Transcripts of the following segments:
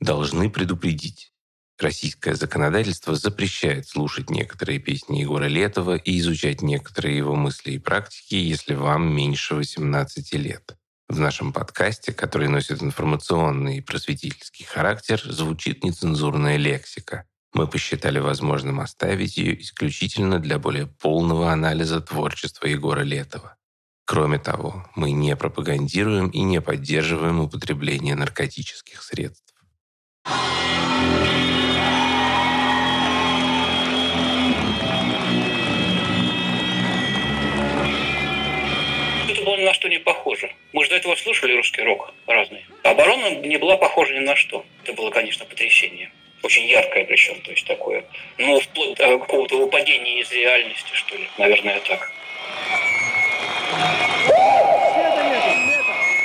Должны предупредить. Российское законодательство запрещает слушать некоторые песни Егора Летова и изучать некоторые его мысли и практики, если вам меньше 18 лет. В нашем подкасте, который носит информационный и просветительский характер, звучит нецензурная лексика. Мы посчитали возможным оставить ее исключительно для более полного анализа творчества Егора Летова. Кроме того, мы не пропагандируем и не поддерживаем употребление наркотических средств. Было ни на что не похоже. Мы же до этого слушали русский рок разный. Оборона не была похожа ни на что. Это было, конечно, потрясение. Очень яркое причем, то есть такое. Ну, вплоть до какого-то выпадения из реальности, что ли. Наверное, так.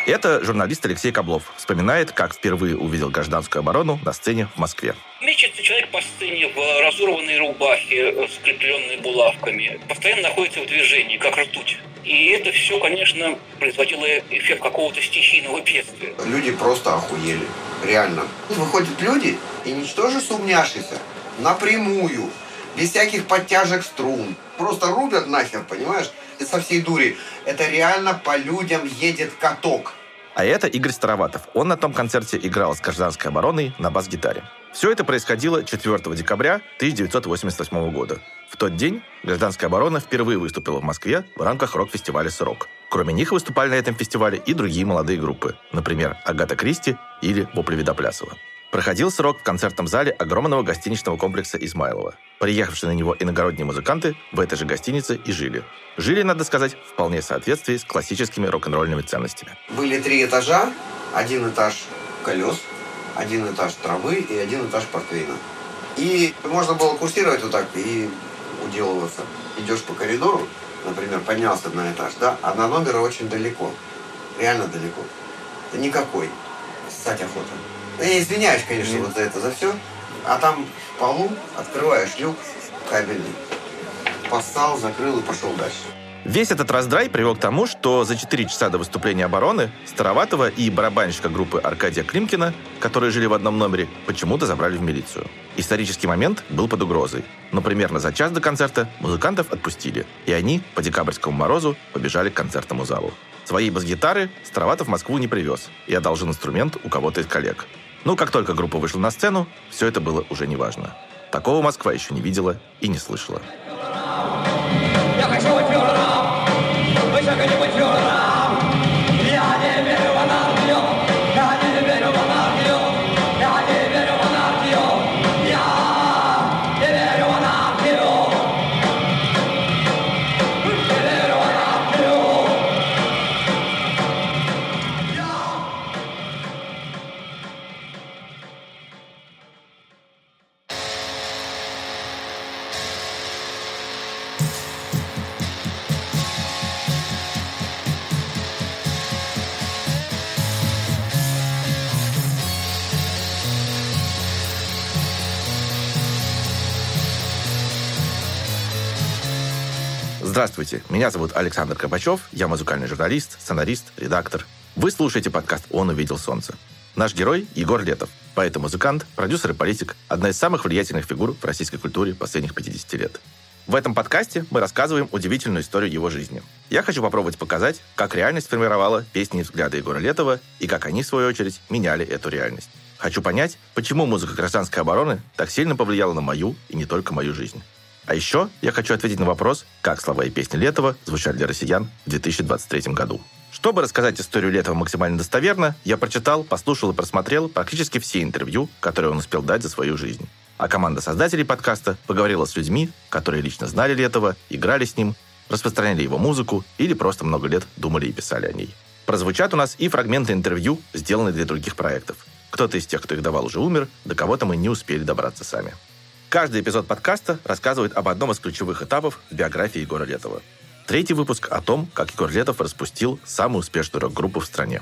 Это журналист Алексей Каблов вспоминает, как впервые увидел гражданскую оборону на сцене в Москве. Мечется человек по сцене в разорванной рубахе, скрепленной булавками. Постоянно находится в движении, как ртуть. И это все, конечно, производило эффект какого-то стихийного бедствия. Люди просто охуели. Реально. Выходят люди и ничтоже сумняшися напрямую, без всяких подтяжек струн. Просто рубят нахер, понимаешь? Со всей дури. Это реально по людям едет каток. А это Игорь Староватов. Он на том концерте играл с гражданской обороной на бас-гитаре. Все это происходило 4 декабря 1988 года. В тот день гражданская оборона впервые выступила в Москве в рамках рок-фестиваля «Срок». Кроме них выступали на этом фестивале и другие молодые группы, например, Агата Кристи или Вопли Видоплясова. Проходил срок в концертном зале огромного гостиничного комплекса Измайлова. Приехавшие на него иногородние музыканты в этой же гостинице и жили. Жили, надо сказать, вполне в соответствии с классическими рок-н-ролльными ценностями. Были три этажа. Один этаж колес, один этаж травы и один этаж портвейна. И можно было курсировать вот так и уделываться. Идешь по коридору, например, поднялся на этаж, да, а на номера очень далеко. Реально далеко. Никакой. Ссать охота. Я извиняюсь, конечно, вот за это, за все. А там в полу открываешь люк кабельный. Поссал, закрыл и пошел дальше. Весь этот раздрай привел к тому, что за 4 часа до выступления обороны Староватова и барабанщика группы Аркадия Климкина, которые жили в одном номере, почему-то забрали в милицию. Исторический момент был под угрозой. Но примерно за час до концерта музыкантов отпустили, и они по декабрьскому морозу побежали к концертному залу. Своей бас-гитары Староватов в Москву не привез и одолжил инструмент у кого-то из коллег. Но как только группа вышла на сцену, все это было уже неважно. Такого Москва еще не видела и не слышала. Здравствуйте, меня зовут Александр Кабачев, я музыкальный журналист, сценарист, редактор. Вы слушаете подкаст «Он увидел солнце». Наш герой – Егор Летов, поэт и музыкант, продюсер и политик, одна из самых влиятельных фигур в российской культуре последних 50 лет. В этом подкасте мы рассказываем удивительную историю его жизни. Я хочу попробовать показать, как реальность формировала песни и взгляды Егора Летова, и как они, в свою очередь, меняли эту реальность. Хочу понять, почему музыка гражданской обороны так сильно повлияла на мою и не только мою жизнь. А еще я хочу ответить на вопрос, как слова и песни Летова звучали для россиян в 2023 году. Чтобы рассказать историю Летова максимально достоверно, я прочитал, послушал и просмотрел практически все интервью, которые он успел дать за свою жизнь. А команда создателей подкаста поговорила с людьми, которые лично знали Летова, играли с ним, распространяли его музыку или просто много лет думали и писали о ней. Прозвучат у нас и фрагменты интервью, сделанные для других проектов. Кто-то из тех, кто их давал, уже умер, до кого-то мы не успели добраться сами. Каждый эпизод подкаста рассказывает об одном из ключевых этапов в биографии Егора Летова. Третий выпуск о том, как Егор Летов распустил самую успешную рок-группу в стране.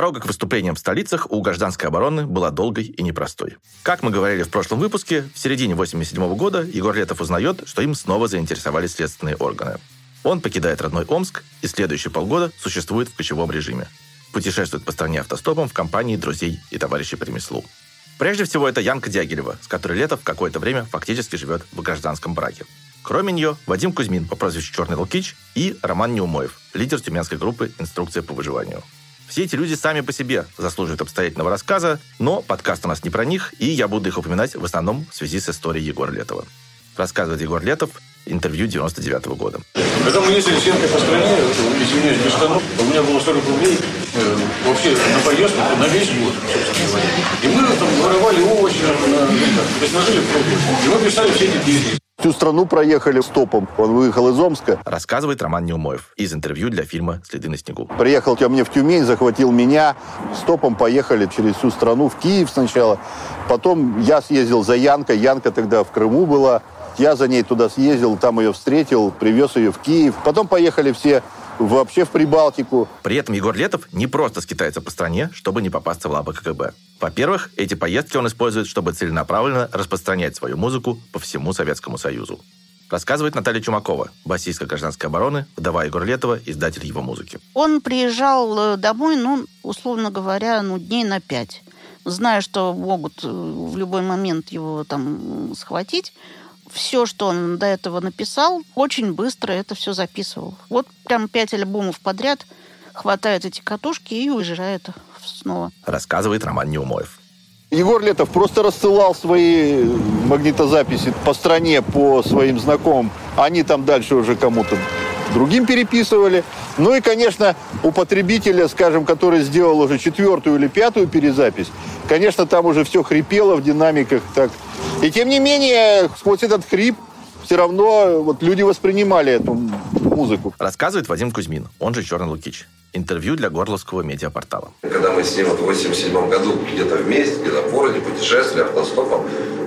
Дорога к выступлениям в столицах у гражданской обороны была долгой и непростой. Как мы говорили в прошлом выпуске, в середине 87 года Егор Летов узнает, что им снова заинтересовали следственные органы. Он покидает родной Омск и следующие полгода существует в кочевом режиме. Путешествует по стране автостопом в компании друзей и товарищей по ремеслу. Прежде всего, это Янка Дягилева, с которой Летов какое-то время фактически живет в гражданском браке. Кроме нее, Вадим Кузьмин по прозвищу Черный Лукич и Роман Неумоев, лидер тюменской группы «Инструкция по выживанию». Все эти люди сами по себе заслуживают обстоятельного рассказа, но подкаст у нас не про них, и я буду их упоминать в основном в связи с историей Егора Летова. Рассказывает Егор Летов, интервью 99 -го года. Когда мы ездили с Янкой по стране, извиняюсь, без штанов, у меня было 40 рублей э, вообще на поездку на весь год, собственно говоря. И мы там воровали овощи, на, ну, то есть нажили пробу. И мы писали все эти песни. Всю страну проехали стопом. Он выехал из Омска. Рассказывает Роман Неумоев из интервью для фильма «Следы на снегу». Приехал ко мне в Тюмень, захватил меня. Стопом поехали через всю страну, в Киев сначала. Потом я съездил за Янкой. Янка тогда в Крыму была. Я за ней туда съездил, там ее встретил, привез ее в Киев. Потом поехали все вообще в Прибалтику. При этом Егор Летов не просто скитается по стране, чтобы не попасться в лапы КГБ. Во-первых, эти поездки он использует, чтобы целенаправленно распространять свою музыку по всему Советскому Союзу. Рассказывает Наталья Чумакова, басистка гражданской обороны, вдова Егора Летова, издатель его музыки. Он приезжал э, домой, ну, условно говоря, ну, дней на пять. Зная, что могут э, в любой момент его там схватить, все, что он до этого написал, очень быстро это все записывал. Вот прям пять альбомов подряд хватает эти катушки и уезжает снова. Рассказывает Роман Неумоев. Егор Летов просто рассылал свои магнитозаписи по стране, по своим знакомым. Они там дальше уже кому-то другим переписывали. Ну и, конечно, у потребителя, скажем, который сделал уже четвертую или пятую перезапись, конечно, там уже все хрипело в динамиках так и тем не менее, сквозь этот хрип все равно вот люди воспринимали эту музыку. Рассказывает Вадим Кузьмин, он же Черный Лукич. Интервью для Горловского медиапортала. Когда мы с ним вот в 87 году где-то вместе, где-то в городе путешествовали автостопом,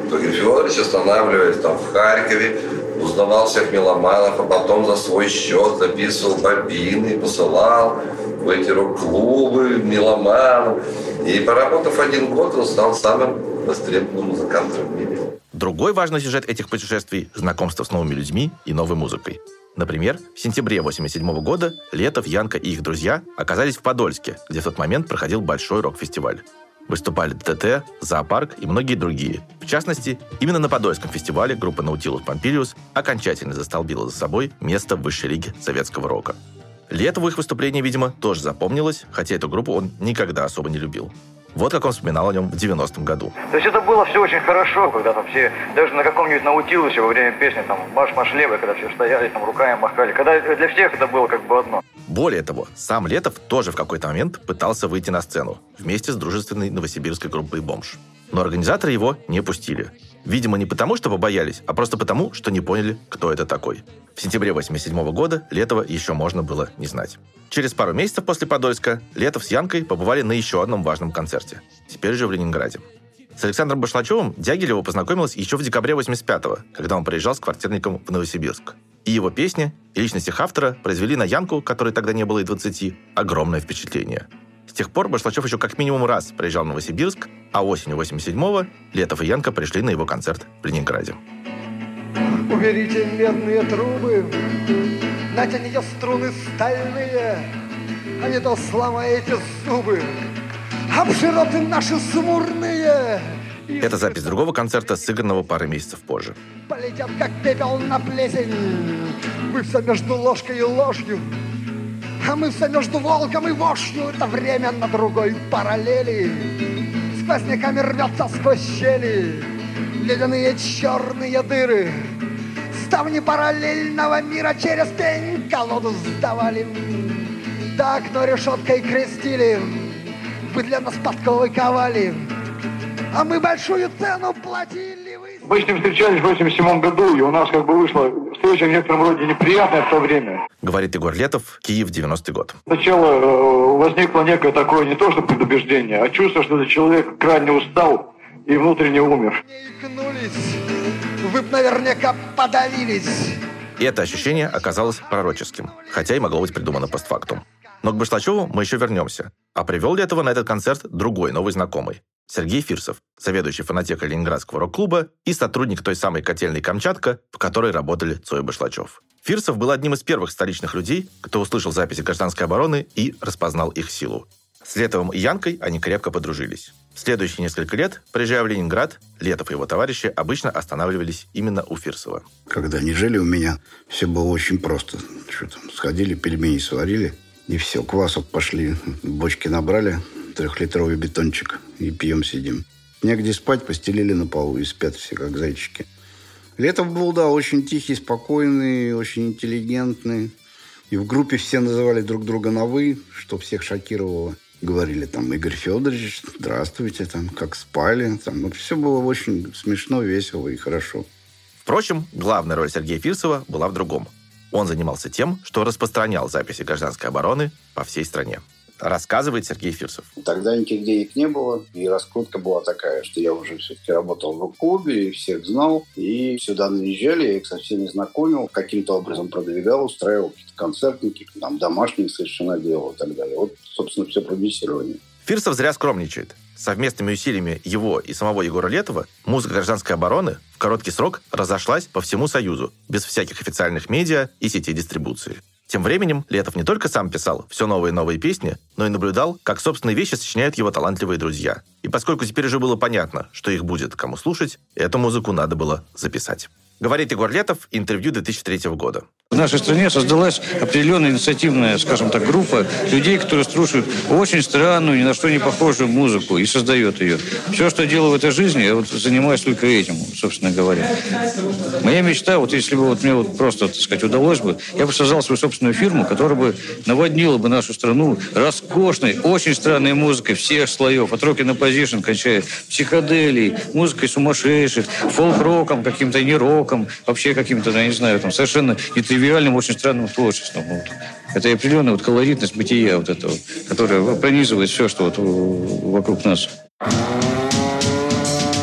то Григорий Федорович останавливаясь там в Харькове, узнавал всех меломанов, а потом за свой счет записывал бобины, посылал в эти рок-клубы, меломанов. И поработав один год, он стал самым востребованным музыкантом в мире. Другой важный сюжет этих путешествий – знакомство с новыми людьми и новой музыкой. Например, в сентябре 1987 года Летов, Янка и их друзья оказались в Подольске, где в тот момент проходил большой рок-фестиваль. Выступали ДТТ, Зоопарк и многие другие. В частности, именно на Подольском фестивале группа Наутилус Помпилиус окончательно застолбила за собой место в высшей лиге советского рока. Летову их выступление, видимо, тоже запомнилось, хотя эту группу он никогда особо не любил. Вот как он вспоминал о нем в 90-м году. То есть это было все очень хорошо, когда там все, даже на каком-нибудь наутилусе во время песни, там, марш-марш левый, когда все стояли, там, руками махали. Когда для всех это было как бы одно. Более того, сам Летов тоже в какой-то момент пытался выйти на сцену вместе с дружественной новосибирской группой «Бомж». Но организаторы его не пустили. Видимо, не потому, что побоялись, а просто потому, что не поняли, кто это такой. В сентябре 87 года Летова еще можно было не знать. Через пару месяцев после Подольска Летов с Янкой побывали на еще одном важном концерте. Теперь же в Ленинграде. С Александром Башлачевым Дягилева познакомилась еще в декабре 85-го, когда он приезжал с квартирником в Новосибирск. И его песни, и личность их автора произвели на Янку, которой тогда не было и 20, огромное впечатление. С тех пор Башлачев еще как минимум раз приезжал в Новосибирск, а осенью 87-го Летов и Янка пришли на его концерт в Ленинграде. Уберите медные трубы, Натяните струны стальные, А не то сломаете зубы Об широты наши смурные. Это запись другого концерта, сыгранного пары месяцев позже. Полетят, как пепел на плесень, Вы все между ложкой и ложью, А мы все между волком и вошью, Это время на другой параллели. Сквозняками рвется сквозь щели, Ледяные черные дыры, ставни параллельного мира через пень колоду сдавали. Так, но решеткой крестили, вы для нас подковы ковали, а мы большую цену платили. Мы с ним встречались в 87 году, и у нас как бы вышла встреча в некотором роде неприятная в то время. Говорит Егор Летов, Киев, 90-й год. Сначала э, возникло некое такое не то что предубеждение, а чувство, что этот человек крайне устал и внутренне умер. Вы б наверняка подавились. И это ощущение оказалось пророческим, хотя и могло быть придумано постфактум. Но к Башлачеву мы еще вернемся. А привел Летова на этот концерт другой новый знакомый. Сергей Фирсов, заведующий фонотекой Ленинградского рок-клуба и сотрудник той самой котельной «Камчатка», в которой работали Цой и Башлачев. Фирсов был одним из первых столичных людей, кто услышал записи гражданской обороны и распознал их силу. С Летовым и Янкой они крепко подружились. В следующие несколько лет, приезжая в Ленинград, Летов и его товарищи обычно останавливались именно у Фирсова. Когда они жили у меня, все было очень просто. Что там, сходили, пельмени сварили, и все, квасов пошли, бочки набрали, трехлитровый бетончик, и пьем сидим. Негде спать, постелили на полу, и спят все как зайчики. Летов был, да, очень тихий, спокойный, очень интеллигентный. И в группе все называли друг друга на «вы», что всех шокировало говорили там Игорь Федорович, здравствуйте, там, как спали. Там, вот все было очень смешно, весело и хорошо. Впрочем, главная роль Сергея Фирсова была в другом. Он занимался тем, что распространял записи гражданской обороны по всей стране рассказывает Сергей Фирсов. Тогда никаких денег не было, и раскрутка была такая, что я уже все-таки работал в клубе, и всех знал, и сюда наезжали, я их со всеми знакомил, каким-то образом продвигал, устраивал какие-то концертники, там домашние совершенно делал и так далее. Вот, собственно, все продюсирование. Фирсов зря скромничает. Совместными усилиями его и самого Егора Летова музыка гражданской обороны в короткий срок разошлась по всему Союзу, без всяких официальных медиа и сетей дистрибуции. Тем временем Летов не только сам писал все новые и новые песни, но и наблюдал, как собственные вещи сочиняют его талантливые друзья. И поскольку теперь уже было понятно, что их будет кому слушать, эту музыку надо было записать. Говорит Егор Летов, интервью 2003 года. В нашей стране создалась определенная инициативная, скажем так, группа людей, которые слушают очень странную, ни на что не похожую музыку и создает ее. Все, что делаю в этой жизни, я вот занимаюсь только этим, собственно говоря. Моя мечта, вот если бы вот мне вот просто, так сказать, удалось бы, я бы создал свою собственную фирму, которая бы наводнила бы нашу страну роскошной, очень странной музыкой всех слоев, от роки на позишн, кончая психоделией, музыкой сумасшедших, фолк-роком, каким-то не роком, вообще каким-то, я не знаю, там совершенно нетривиальным тривиальным, очень странным творчеством. Вот. Это определенная вот колоритность бытия вот этого, которая пронизывает все, что вот вокруг нас.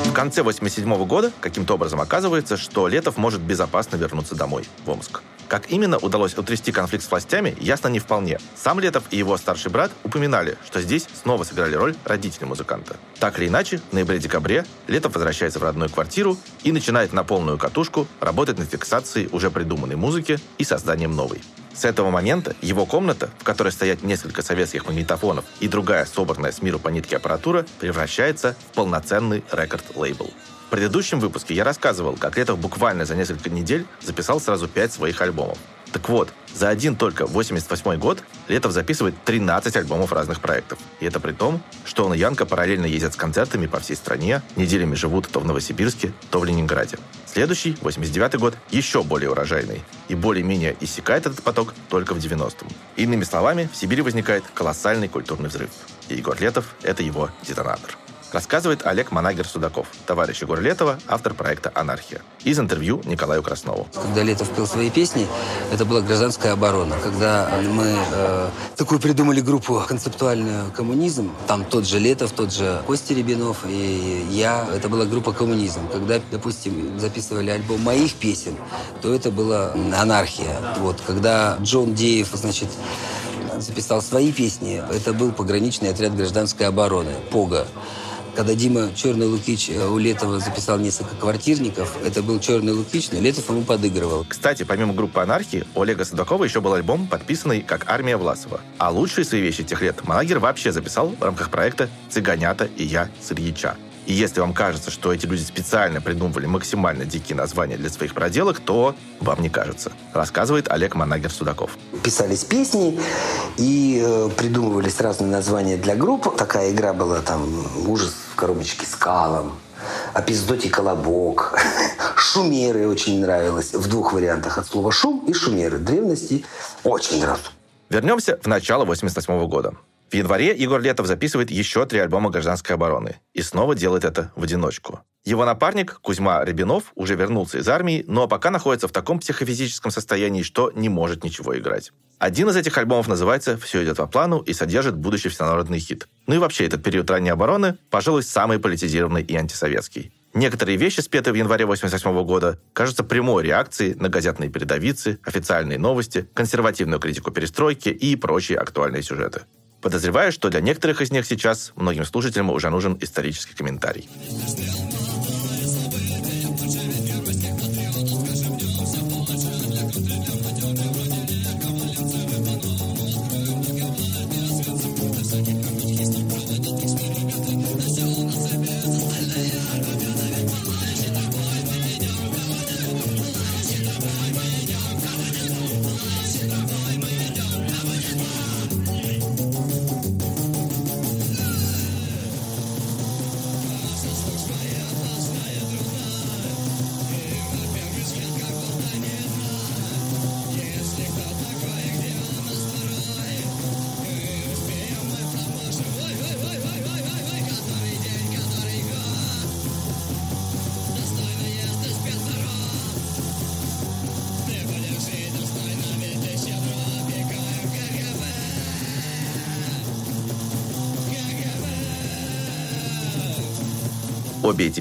В конце 87 года каким-то образом оказывается, что Летов может безопасно вернуться домой, в Омск. Как именно удалось утрясти конфликт с властями, ясно не вполне. Сам Летов и его старший брат упоминали, что здесь снова сыграли роль родители музыканта. Так или иначе, в ноябре-декабре Летов возвращается в родную квартиру и начинает на полную катушку работать над фиксацией уже придуманной музыки и созданием новой. С этого момента его комната, в которой стоят несколько советских магнитофонов и другая собранная с миру по нитке аппаратура, превращается в полноценный рекорд-лейбл. В предыдущем выпуске я рассказывал, как Летов буквально за несколько недель записал сразу пять своих альбомов. Так вот, за один только 88 год Летов записывает 13 альбомов разных проектов. И это при том, что он и Янка параллельно ездят с концертами по всей стране, неделями живут то в Новосибирске, то в Ленинграде. Следующий, 89 год, еще более урожайный. И более-менее иссякает этот поток только в 90-м. Иными словами, в Сибири возникает колоссальный культурный взрыв. И Егор Летов – это его детонатор рассказывает Олег Манагер-Судаков, товарищ Егора Летова, автор проекта «Анархия». Из интервью Николаю Краснову. Когда Летов пел свои песни, это была гражданская оборона. Когда мы э, такую придумали группу концептуальную «Коммунизм», там тот же Летов, тот же Костя Рябинов и я, это была группа «Коммунизм». Когда, допустим, записывали альбом моих песен, то это была «Анархия». Вот, когда Джон Деев, значит, записал свои песни, это был пограничный отряд гражданской обороны «Пога». Когда Дима Черный Лукич э, у Летова записал несколько квартирников, это был Черный Лукич, но Летов ему подыгрывал. Кстати, помимо группы «Анархии», у Олега Судакова еще был альбом, подписанный как «Армия Власова». А лучшие свои вещи тех лет Малагер вообще записал в рамках проекта «Цыганята и я с Ильича». И если вам кажется, что эти люди специально придумывали максимально дикие названия для своих проделок, то вам не кажется. Рассказывает Олег Манагер Судаков. Писались песни и э, придумывались разные названия для групп. Такая игра была там «Ужас в коробочке с калом», «Опиздоти колобок», «Шумеры» очень нравилось. В двух вариантах от слова «шум» и «шумеры». Древности очень нравится. Вернемся в начало 88 года. В январе Егор Летов записывает еще три альбома гражданской обороны. И снова делает это в одиночку. Его напарник Кузьма Рябинов уже вернулся из армии, но пока находится в таком психофизическом состоянии, что не может ничего играть. Один из этих альбомов называется «Все идет по плану» и содержит будущий всенародный хит. Ну и вообще, этот период ранней обороны, пожалуй, самый политизированный и антисоветский. Некоторые вещи, спетые в январе 88 года, кажутся прямой реакцией на газетные передовицы, официальные новости, консервативную критику перестройки и прочие актуальные сюжеты. Подозреваю, что для некоторых из них сейчас многим слушателям уже нужен исторический комментарий.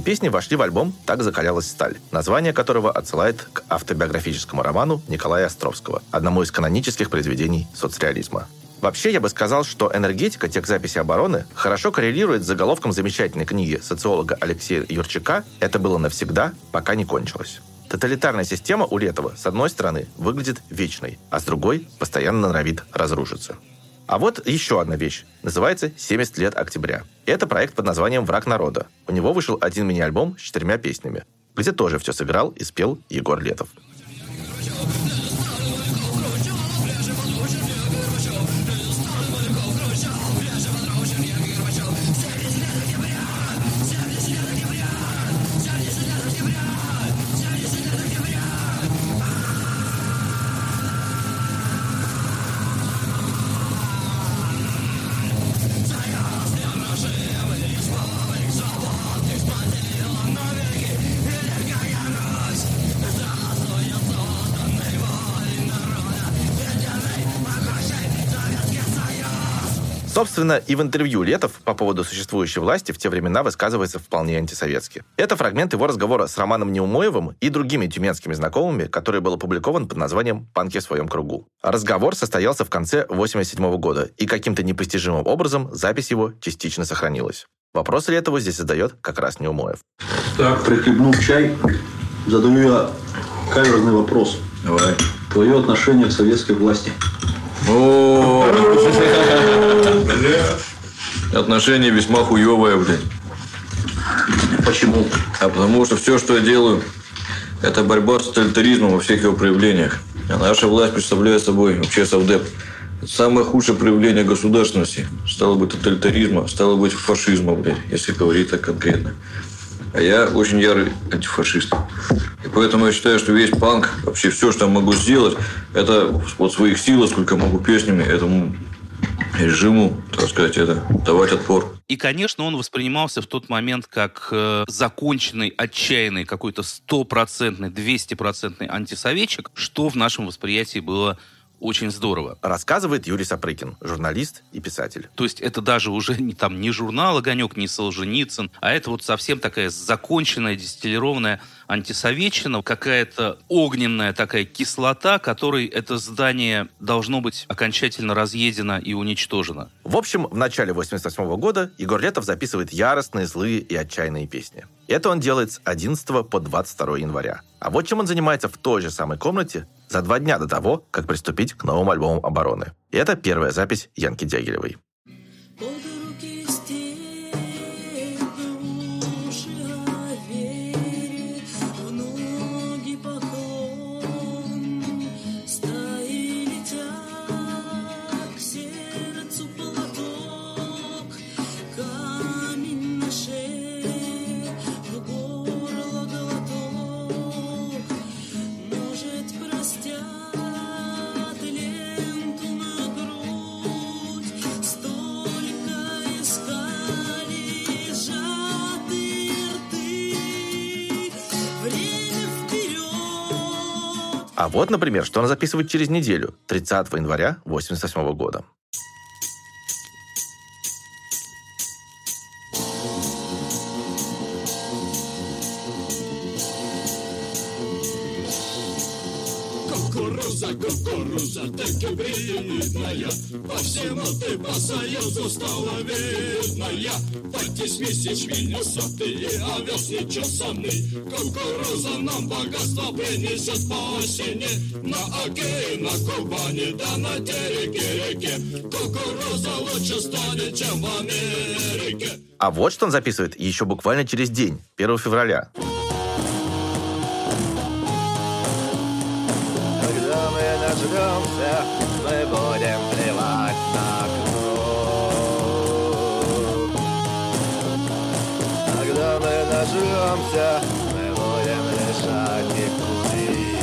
Песни вошли в альбом «Так закалялась сталь», название которого отсылает к автобиографическому роману Николая Островского, одному из канонических произведений соцреализма. Вообще, я бы сказал, что энергетика тех записи обороны хорошо коррелирует с заголовком замечательной книги социолога Алексея Юрчака «Это было навсегда, пока не кончилось». Тоталитарная система у Летова, с одной стороны, выглядит вечной, а с другой постоянно норовит разрушиться. А вот еще одна вещь. Называется «70 лет октября». Это проект под названием «Враг народа». У него вышел один мини-альбом с четырьмя песнями, где тоже все сыграл и спел Егор Летов. Собственно, и в интервью Летов по поводу существующей власти в те времена высказывается вполне антисоветски. Это фрагмент его разговора с Романом Неумоевым и другими тюменскими знакомыми, который был опубликован под названием «Панки в своем кругу». Разговор состоялся в конце 87 года, и каким-то непостижимым образом запись его частично сохранилась. Вопрос Летову здесь задает как раз Неумоев. Так, прихлебнув чай, задаю я каверзный вопрос. Давай. Твое отношение к советской власти. О, Отношение весьма хуевое, блядь. Почему? А потому что все, что я делаю, это борьба с тоталитаризмом во всех его проявлениях. А наша власть представляет собой вообще совдеп. Самое худшее проявление государственности. Стало быть, тоталитаризма, стало быть, фашизма, блядь, если говорить так конкретно. А я очень ярый антифашист. И поэтому я считаю, что весь панк, вообще все, что я могу сделать, это вот своих сил, сколько могу песнями, этому режиму, так сказать, это давать отпор. И, конечно, он воспринимался в тот момент как э, законченный, отчаянный, какой-то стопроцентный, двестипроцентный антисоветчик, что в нашем восприятии было очень здорово. Рассказывает Юрий Сапрыкин, журналист и писатель. То есть это даже уже не там не журнал «Огонек», не Солженицын, а это вот совсем такая законченная, дистиллированная антисоветчина, какая-то огненная такая кислота, которой это здание должно быть окончательно разъедено и уничтожено. В общем, в начале 88 года Егор Летов записывает яростные, злые и отчаянные песни. Это он делает с 11 по 22 января. А вот чем он занимается в той же самой комнате за два дня до того, как приступить к новому альбому «Обороны». И это первая запись Янки Дягилевой. А вот, например, что она записывает через неделю, 30 января 1988 года. Кукуруза, кукуруза, так и вредная. По всему ты по союзу стала видная. Подтисни ячмень сотый и овес нечесанный. Кукуруза нам богатство принесет по осени. На Оке на Кубани, да на тереке реке. Кукуруза лучше станет, чем в Америке. А вот что он записывает еще буквально через день, 1 февраля. Нажмемся, мы будем решать и курить.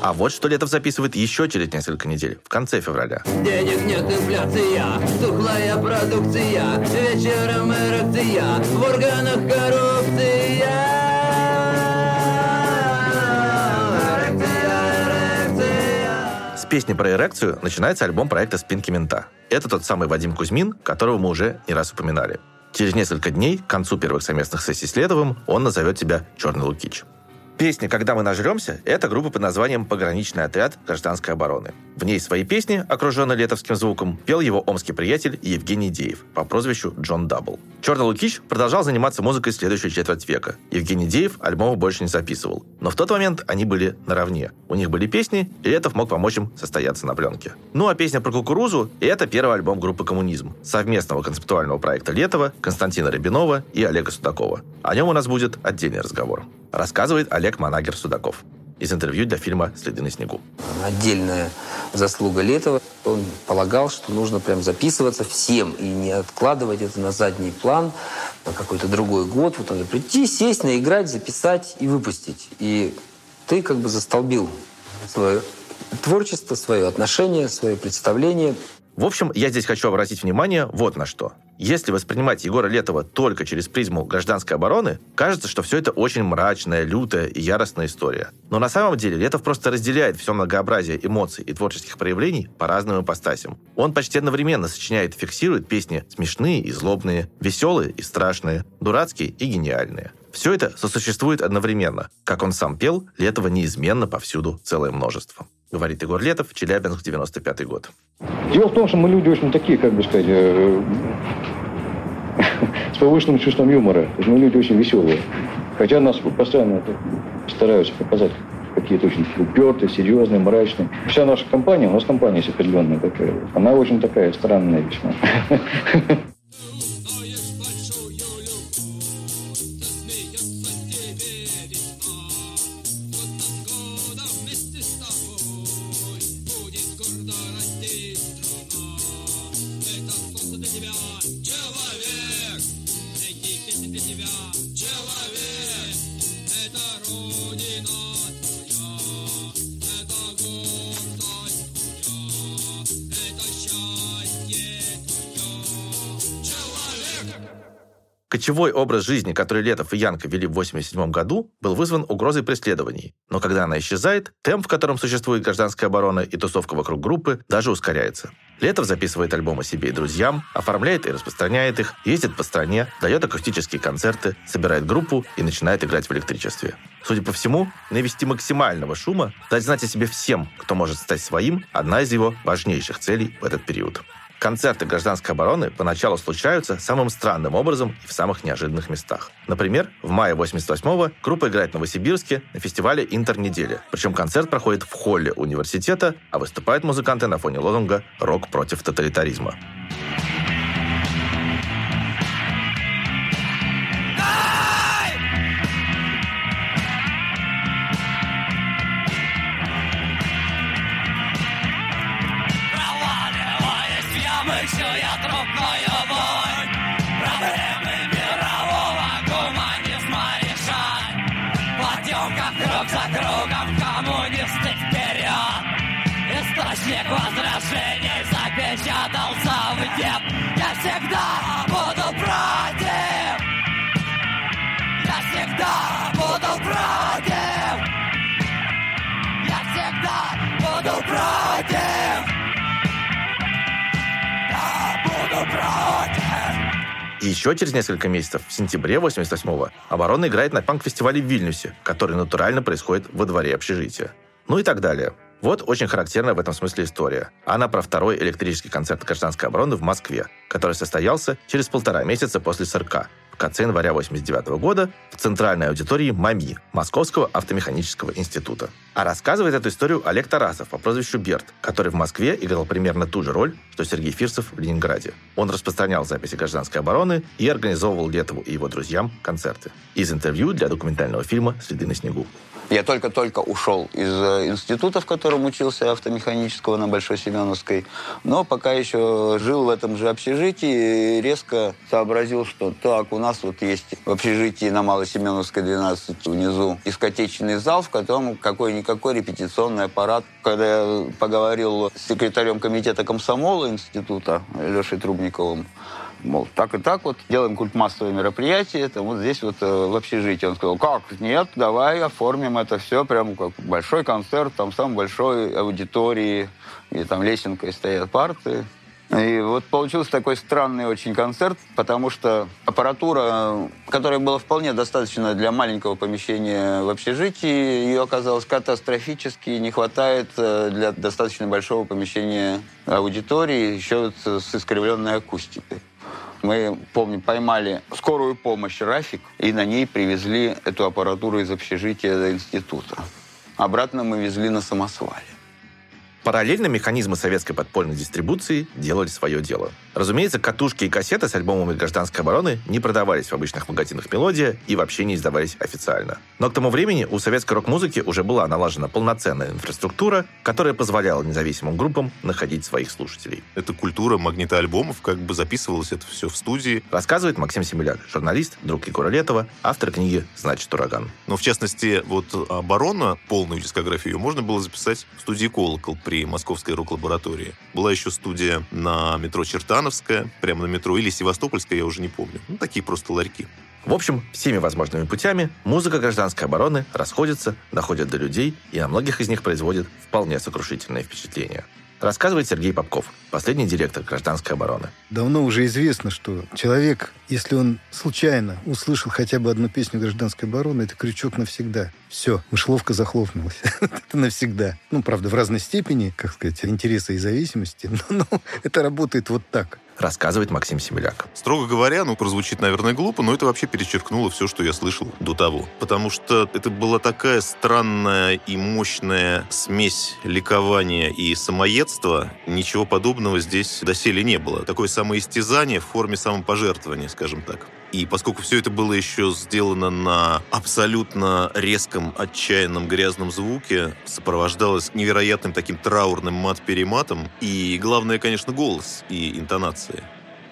А вот что Летов записывает еще через несколько недель, в конце февраля. Денег нет, инфляция, тухлая продукция, вечером эрекция, в органах коррупция. С песни про эрекцию начинается альбом проекта «Спинки мента». Это тот самый Вадим Кузьмин, которого мы уже не раз упоминали. Через несколько дней, к концу первых совместных сессий с Летовым, он назовет себя «Черный Лукич». Песня «Когда мы нажремся» — это группа под названием «Пограничный отряд гражданской обороны». В ней свои песни, окруженные летовским звуком, пел его омский приятель Евгений Деев по прозвищу Джон Дабл. Черный Лукич продолжал заниматься музыкой следующую четверть века. Евгений Деев альбомов больше не записывал. Но в тот момент они были наравне. У них были песни, и Летов мог помочь им состояться на пленке. Ну а песня про кукурузу — это первый альбом группы «Коммунизм», совместного концептуального проекта Летова, Константина Рябинова и Олега Судакова. О нем у нас будет отдельный разговор. Рассказывает Олег Манагер Судаков из интервью для фильма «Следы на снегу». Отдельная заслуга Летова. Он полагал, что нужно прям записываться всем и не откладывать это на задний план на какой-то другой год. Вот надо прийти, сесть, наиграть, записать и выпустить. И ты как бы застолбил свое творчество, свое отношение, свое представление. В общем, я здесь хочу обратить внимание вот на что. Если воспринимать Егора Летова только через призму гражданской обороны, кажется, что все это очень мрачная, лютая и яростная история. Но на самом деле Летов просто разделяет все многообразие эмоций и творческих проявлений по разным ипостасям. Он почти одновременно сочиняет и фиксирует песни смешные и злобные, веселые и страшные, дурацкие и гениальные. Все это сосуществует одновременно. Как он сам пел, Летова неизменно повсюду целое множество. Говорит Егор Летов, Челябинск, 95 год. Дело в том, что мы люди очень такие, как бы сказать, э, с повышенным чувством юмора. Мы люди очень веселые. Хотя нас постоянно стараются показать какие-то очень упертые, серьезные, мрачные. Вся наша компания, у нас компания есть определенная такая. Она очень такая странная весьма. Кочевой образ жизни, который Летов и Янка вели в 1987 году, был вызван угрозой преследований. Но когда она исчезает, темп, в котором существует гражданская оборона и тусовка вокруг группы, даже ускоряется. Летов записывает альбомы себе и друзьям, оформляет и распространяет их, ездит по стране, дает акустические концерты, собирает группу и начинает играть в электричестве. Судя по всему, навести максимального шума, дать знать о себе всем, кто может стать своим, одна из его важнейших целей в этот период. Концерты гражданской обороны поначалу случаются самым странным образом и в самых неожиданных местах. Например, в мае 88-го группа играет в Новосибирске на фестивале «Интернеделя». Причем концерт проходит в холле университета, а выступают музыканты на фоне лозунга «Рок против тоталитаризма». Буду против И Еще через несколько месяцев, в сентябре 88-го, оборона играет на панк-фестивале в Вильнюсе, который натурально происходит во дворе общежития. Ну и так далее. Вот очень характерная в этом смысле история. Она про второй электрический концерт гражданской обороны в Москве, который состоялся через полтора месяца после СРК, конце января 89 года в центральной аудитории МАМИ, Московского автомеханического института. А рассказывает эту историю Олег Тарасов по прозвищу Берт, который в Москве играл примерно ту же роль, что Сергей Фирсов в Ленинграде. Он распространял записи гражданской обороны и организовывал Летову и его друзьям концерты. Из интервью для документального фильма «Следы на снегу». Я только-только ушел из э, института, в котором учился автомеханического на Большой Семеновской, но пока еще жил в этом же общежитии и резко сообразил, что так, у нас вот есть в общежитии на Малой Семеновской 12 внизу дискотечный зал, в котором какой-никакой репетиционный аппарат. Когда я поговорил с секретарем комитета комсомола института Лешей Трубниковым, мол, так и так вот, делаем культмассовые мероприятия, это вот здесь вот э, в общежитии. Он сказал, как, нет, давай оформим это все, прям как большой концерт, там самой большой аудитории, и там лесенкой стоят парты. И вот получился такой странный очень концерт, потому что аппаратура, которая была вполне достаточно для маленького помещения в общежитии, ее оказалось катастрофически не хватает э, для достаточно большого помещения аудитории, еще с искривленной акустикой. Мы, помню, поймали скорую помощь «Рафик» и на ней привезли эту аппаратуру из общежития до института. Обратно мы везли на самосвале. Параллельно механизмы советской подпольной дистрибуции делали свое дело. Разумеется, катушки и кассеты с альбомами гражданской обороны не продавались в обычных магазинах «Мелодия» и вообще не издавались официально. Но к тому времени у советской рок-музыки уже была налажена полноценная инфраструктура, которая позволяла независимым группам находить своих слушателей. Эта культура магнитоальбомов, как бы записывалось это все в студии. Рассказывает Максим Семеляк, журналист, друг Егора Летова, автор книги «Значит, ураган». Но, в частности, вот «Оборона», полную дискографию, можно было записать в студии «Колокол» при Московской рок-лаборатории. Была еще студия на метро Чертановская, прямо на метро, или Севастопольская, я уже не помню. Ну, такие просто ларьки. В общем, всеми возможными путями музыка гражданской обороны расходится, доходит до людей и на многих из них производит вполне сокрушительное впечатление. Рассказывает Сергей Попков, последний директор гражданской обороны. Давно уже известно, что человек, если он случайно услышал хотя бы одну песню гражданской обороны, это крючок навсегда. Все, мышеловка захлопнулась. это навсегда. Ну, правда, в разной степени, как сказать, интереса и зависимости, но это работает вот так рассказывает Максим Семеляк. Строго говоря, ну, прозвучит, наверное, глупо, но это вообще перечеркнуло все, что я слышал до того. Потому что это была такая странная и мощная смесь ликования и самоедства. Ничего подобного здесь доселе не было. Такое самоистязание в форме самопожертвования, скажем так. И поскольку все это было еще сделано на абсолютно резком, отчаянном, грязном звуке, сопровождалось невероятным таким траурным мат-перематом, и главное, конечно, голос и интонации.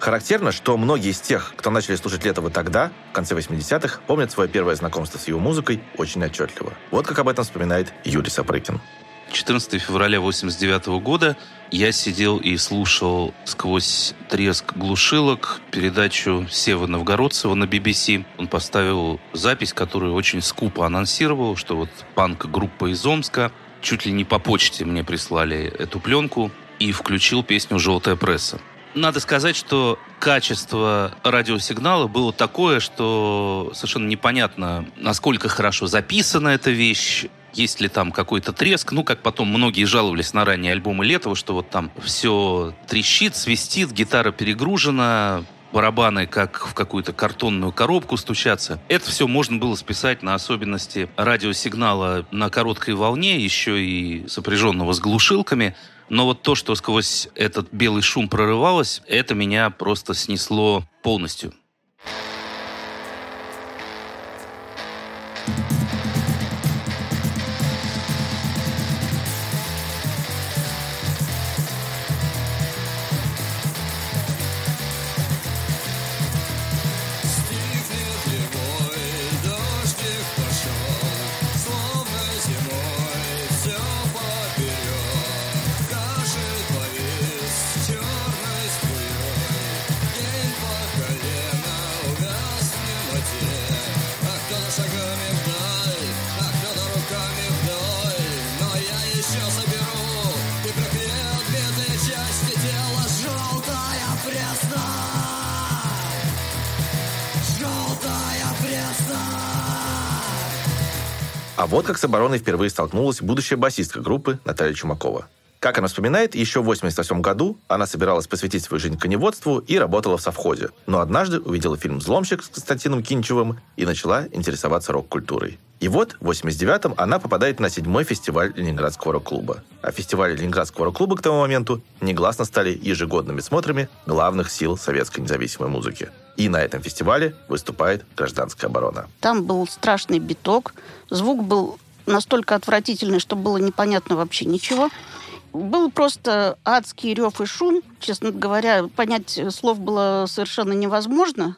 Характерно, что многие из тех, кто начали слушать Летова тогда, в конце 80-х, помнят свое первое знакомство с его музыкой очень отчетливо. Вот как об этом вспоминает Юрий Сапрыкин. 14 февраля 89 года я сидел и слушал сквозь треск глушилок передачу Сева Новгородцева на BBC. Он поставил запись, которую очень скупо анонсировал, что вот панк-группа из Омска чуть ли не по почте мне прислали эту пленку и включил песню «Желтая пресса». Надо сказать, что качество радиосигнала было такое, что совершенно непонятно, насколько хорошо записана эта вещь, есть ли там какой-то треск. Ну, как потом многие жаловались на ранние альбомы Летова, что вот там все трещит, свистит, гитара перегружена, барабаны как в какую-то картонную коробку стучатся. Это все можно было списать на особенности радиосигнала на короткой волне, еще и сопряженного с глушилками. Но вот то, что сквозь этот белый шум прорывалось, это меня просто снесло полностью. А вот как с обороной впервые столкнулась будущая басистка группы Наталья Чумакова. Как она вспоминает, еще в 88 году она собиралась посвятить свою жизнь коневодству и работала в совхозе. Но однажды увидела фильм «Взломщик» с Константином Кинчевым и начала интересоваться рок-культурой. И вот в 89-м она попадает на седьмой фестиваль Ленинградского рок-клуба. А фестивали Ленинградского рок-клуба к тому моменту негласно стали ежегодными смотрами главных сил советской независимой музыки. И на этом фестивале выступает гражданская оборона. Там был страшный биток, звук был настолько отвратительный, что было непонятно вообще ничего. Был просто адский рев и шум. Честно говоря, понять слов было совершенно невозможно.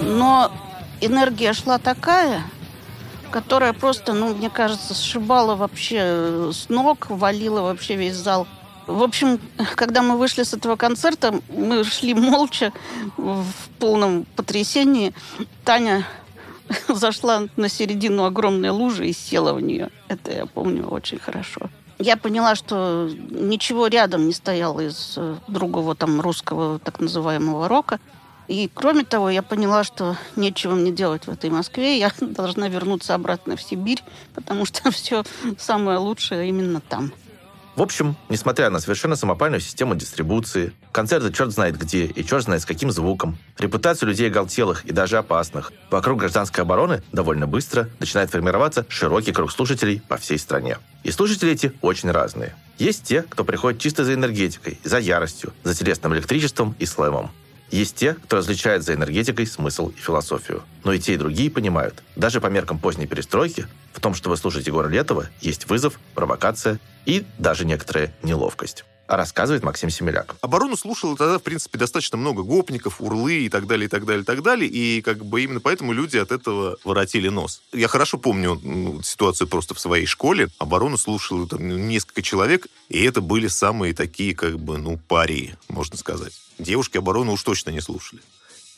Но энергия шла такая, которая просто, ну, мне кажется, сшибала вообще с ног, валила вообще весь зал. В общем, когда мы вышли с этого концерта, мы шли молча, в полном потрясении. Таня зашла на середину огромной лужи и села в нее. Это я помню очень хорошо. Я поняла, что ничего рядом не стояло из э, другого там русского так называемого рока. И кроме того, я поняла, что нечего мне делать в этой Москве. Я должна вернуться обратно в Сибирь, потому что все самое лучшее именно там. В общем, несмотря на совершенно самопальную систему дистрибуции, концерты черт знает где и черт знает с каким звуком, репутацию людей оголтелых и даже опасных, вокруг гражданской обороны довольно быстро начинает формироваться широкий круг слушателей по всей стране. И слушатели эти очень разные. Есть те, кто приходит чисто за энергетикой, за яростью, за телесным электричеством и слэмом. Есть те, кто различает за энергетикой смысл и философию. Но и те, и другие понимают, даже по меркам поздней перестройки, в том, что вы слушаете Егора Летова, есть вызов, провокация и даже некоторая неловкость. Рассказывает Максим Семеляк. Оборону слушало тогда, в принципе, достаточно много гопников, урлы и так далее, и так далее, и так далее. И как бы именно поэтому люди от этого воротили нос. Я хорошо помню ситуацию просто в своей школе. Оборону слушало там несколько человек, и это были самые такие, как бы, ну, парии, можно сказать. Девушки оборону уж точно не слушали.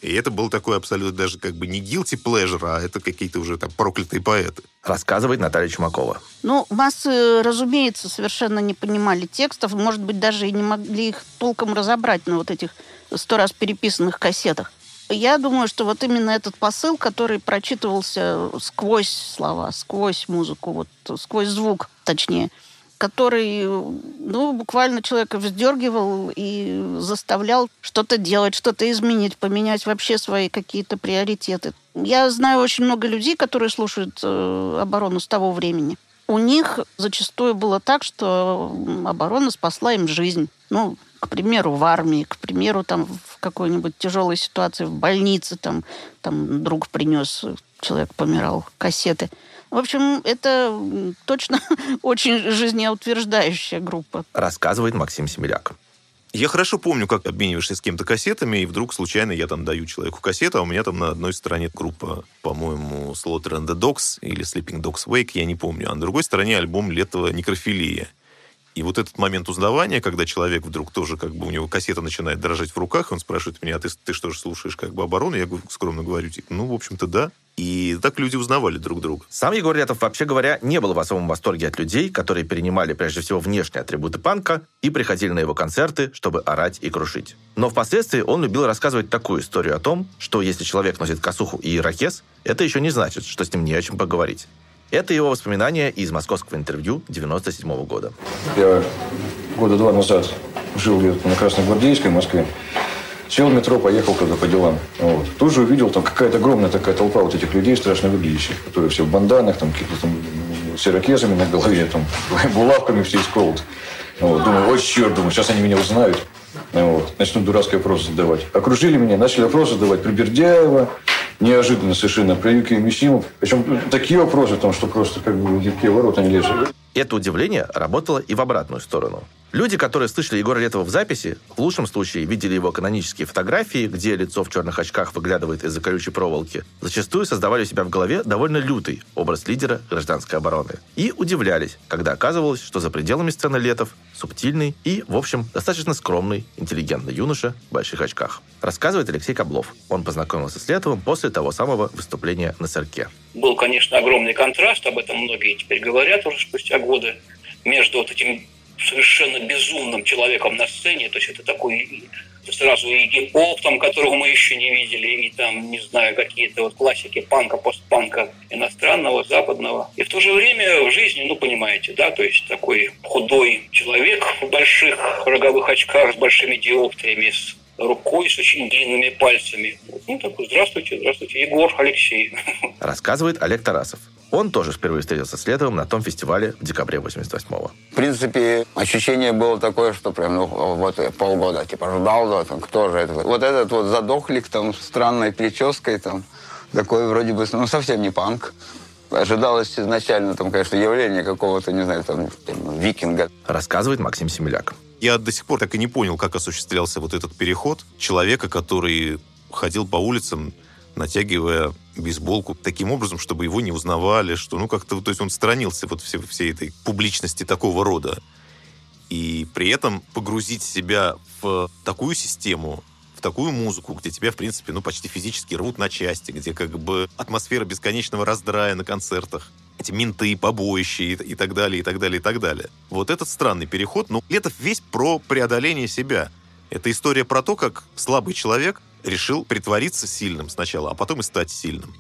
И это был такой абсолютно даже как бы не guilty pleasure, а это какие-то уже там проклятые поэты. Рассказывает Наталья Чумакова. Ну, массы, разумеется, совершенно не понимали текстов, может быть, даже и не могли их толком разобрать на вот этих сто раз переписанных кассетах. Я думаю, что вот именно этот посыл, который прочитывался сквозь слова, сквозь музыку, вот сквозь звук, точнее, который, ну, буквально человека вздергивал и заставлял что-то делать, что-то изменить, поменять вообще свои какие-то приоритеты. Я знаю очень много людей, которые слушают э, оборону с того времени. У них зачастую было так, что оборона спасла им жизнь. Ну, к примеру, в армии, к примеру, там в какой-нибудь тяжелой ситуации в больнице, там, там друг принес, человек помирал, кассеты. В общем, это точно очень жизнеутверждающая группа. Рассказывает Максим Семеляк. Я хорошо помню, как обмениваешься с кем-то кассетами, и вдруг случайно я там даю человеку кассету, а у меня там на одной стороне группа, по-моему, Slaughter and the Dogs или Sleeping Dogs Wake, я не помню, а на другой стороне альбом Летова «Некрофилия». И вот этот момент узнавания, когда человек вдруг тоже, как бы, у него кассета начинает дрожать в руках, он спрашивает меня, а ты, ты что же слушаешь, как бы, оборону? Я скромно говорю, типа, ну, в общем-то, да. И так люди узнавали друг друга. Сам Егор Летов, вообще говоря, не был в особом восторге от людей, которые перенимали прежде всего внешние атрибуты панка и приходили на его концерты, чтобы орать и крушить. Но впоследствии он любил рассказывать такую историю о том, что если человек носит косуху и ирокез, это еще не значит, что с ним не о чем поговорить. Это его воспоминания из московского интервью 97 -го года. Я года два назад жил где-то на Красногвардейской в Москве. Сел в метро, поехал туда по делам. Вот. Тут же увидел там какая-то огромная такая толпа вот этих людей, страшно выглядящих, которые все в банданах, там какие-то там с ирокезами на голове, там, булавками все исколот. Вот. Думаю, ой, черт, думаю, сейчас они меня узнают. Вот. Начнут дурацкие вопросы задавать. Окружили меня, начали вопросы задавать про Бердяева, неожиданно совершенно, про Юкия Мисимов. Причем такие вопросы, там, что просто как бы дикие ворота не лезут. Это удивление работало и в обратную сторону. Люди, которые слышали Егора Летова в записи, в лучшем случае видели его канонические фотографии, где лицо в черных очках выглядывает из-за колючей проволоки, зачастую создавали у себя в голове довольно лютый образ лидера гражданской обороны. И удивлялись, когда оказывалось, что за пределами сцены Летов субтильный и, в общем, достаточно скромный, интеллигентный юноша в больших очках. Рассказывает Алексей Каблов. Он познакомился с Летовым после того самого выступления на цирке. Был, конечно, огромный контраст, об этом многие теперь говорят уже спустя годы, между вот этим совершенно безумным человеком на сцене, то есть это такой сразу и гип-поп, там, которого мы еще не видели, и там, не знаю, какие-то вот классики панка, постпанка иностранного, западного. И в то же время в жизни, ну, понимаете, да, то есть такой худой человек в больших роговых очках с большими диоптриями, с рукой с очень длинными пальцами. Ну, такой, здравствуйте, здравствуйте, Егор, Алексей. Рассказывает Олег Тарасов. Он тоже впервые встретился с Летовым на том фестивале в декабре 88-го. В принципе, ощущение было такое, что прям, ну, вот полгода, типа, ждал, да, там, кто же это? Вот этот вот задохлик там, с странной прической там, такой вроде бы, ну, совсем не панк. Ожидалось изначально, там, конечно, явление какого-то, не знаю, там, там викинга. Рассказывает Максим Семеляк. Я до сих пор так и не понял, как осуществлялся вот этот переход человека, который ходил по улицам, натягивая бейсболку таким образом, чтобы его не узнавали, что, ну, как-то, то есть он сторонился вот все, всей этой публичности такого рода. И при этом погрузить себя в такую систему, в такую музыку, где тебя, в принципе, ну, почти физически рвут на части, где как бы атмосфера бесконечного раздрая на концертах, эти менты, побоища и, и так далее, и так далее, и так далее. Вот этот странный переход, ну, Летов весь про преодоление себя. Это история про то, как слабый человек решил притвориться сильным сначала, а потом и стать сильным.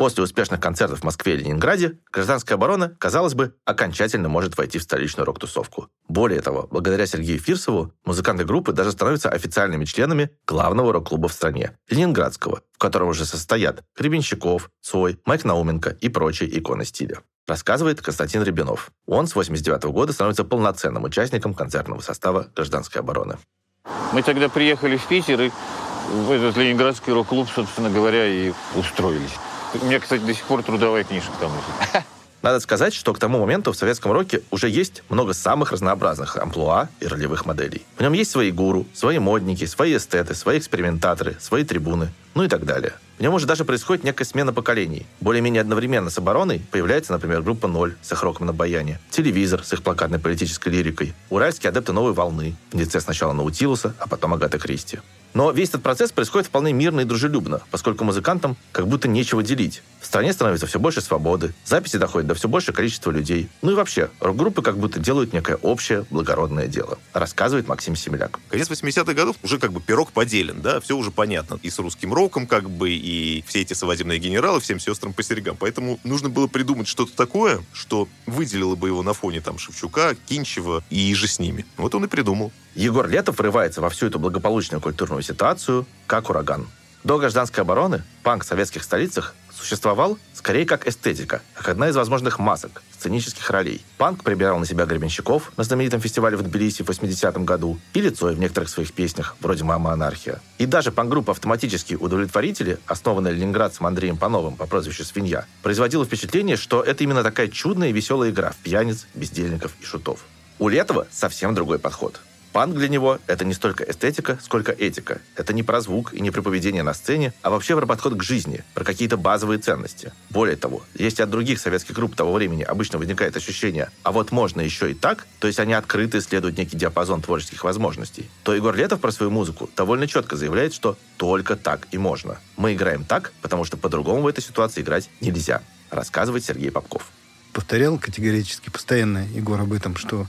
После успешных концертов в Москве и Ленинграде гражданская оборона, казалось бы, окончательно может войти в столичную рок-тусовку. Более того, благодаря Сергею Фирсову музыканты группы даже становятся официальными членами главного рок-клуба в стране – Ленинградского, в котором уже состоят Гребенщиков, Цой, Майк Науменко и прочие иконы стиля рассказывает Константин Рябинов. Он с 89 года становится полноценным участником концертного состава гражданской обороны. Мы тогда приехали в Питер и в этот ленинградский рок-клуб, собственно говоря, и устроились. У меня, кстати, до сих пор трудовая книжка там лежит. Надо сказать, что к тому моменту в советском роке уже есть много самых разнообразных амплуа и ролевых моделей. В нем есть свои гуру, свои модники, свои эстеты, свои экспериментаторы, свои трибуны, ну и так далее. В нем уже даже происходит некая смена поколений. Более-менее одновременно с обороной появляется, например, группа «Ноль» с их роком на баяне, телевизор с их плакатной политической лирикой, уральские адепты новой волны, в лице сначала Наутилуса, а потом Агата Кристи. Но весь этот процесс происходит вполне мирно и дружелюбно, поскольку музыкантам как будто нечего делить. В стране становится все больше свободы, записи доходят до все большего количества людей. Ну и вообще, рок-группы как будто делают некое общее благородное дело, рассказывает Максим Семеляк. Конец 80-х годов уже как бы пирог поделен, да, все уже понятно. И с русским роком как бы, и все эти свадебные генералы всем сестрам по серегам. Поэтому нужно было придумать что-то такое, что выделило бы его на фоне там Шевчука, Кинчева и же с ними. Вот он и придумал. Егор Летов врывается во всю эту благополучную культурную ситуацию, как ураган. До гражданской обороны панк в советских столицах существовал скорее как эстетика, как одна из возможных масок, сценических ролей. Панк прибирал на себя гребенщиков на знаменитом фестивале в Тбилиси в 80-м году и лицо в некоторых своих песнях, вроде «Мама анархия». И даже панк-группа «Автоматические удовлетворители», основанная ленинградцем Андреем Пановым по прозвищу «Свинья», производила впечатление, что это именно такая чудная и веселая игра в пьяниц, бездельников и шутов. У Летова совсем другой подход – Панк для него — это не столько эстетика, сколько этика. Это не про звук и не про поведение на сцене, а вообще про подход к жизни, про какие-то базовые ценности. Более того, если от других советских групп того времени обычно возникает ощущение «а вот можно еще и так», то есть они открыты исследуют некий диапазон творческих возможностей, то Егор Летов про свою музыку довольно четко заявляет, что только так и можно. Мы играем так, потому что по-другому в этой ситуации играть нельзя, рассказывает Сергей Попков. Повторял категорически постоянно Егор об этом, что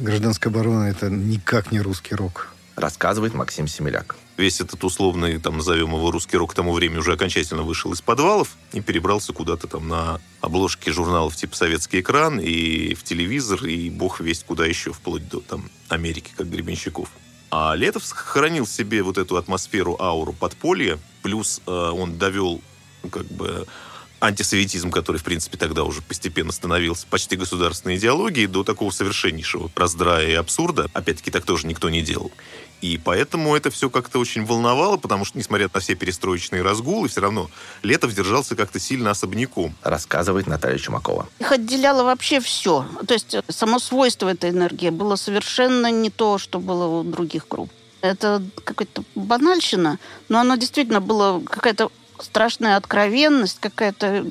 Гражданская оборона — это никак не русский рок. Рассказывает Максим Семеляк. Весь этот условный, там, назовем его русский рок к тому времени уже окончательно вышел из подвалов и перебрался куда-то там на обложки журналов типа «Советский экран» и в телевизор, и бог весть куда еще, вплоть до там Америки, как Гребенщиков. А Летов сохранил в себе вот эту атмосферу, ауру подполья, плюс э, он довел ну, как бы антисоветизм, который, в принципе, тогда уже постепенно становился почти государственной идеологией, до такого совершеннейшего раздрая и абсурда. Опять-таки, так тоже никто не делал. И поэтому это все как-то очень волновало, потому что, несмотря на все перестроечные разгулы, все равно Летов держался как-то сильно особняком. Рассказывает Наталья Чумакова. Их отделяло вообще все. То есть э, само свойство этой энергии было совершенно не то, что было у других групп. Это какая-то банальщина, но оно действительно было какая-то страшная откровенность, какая-то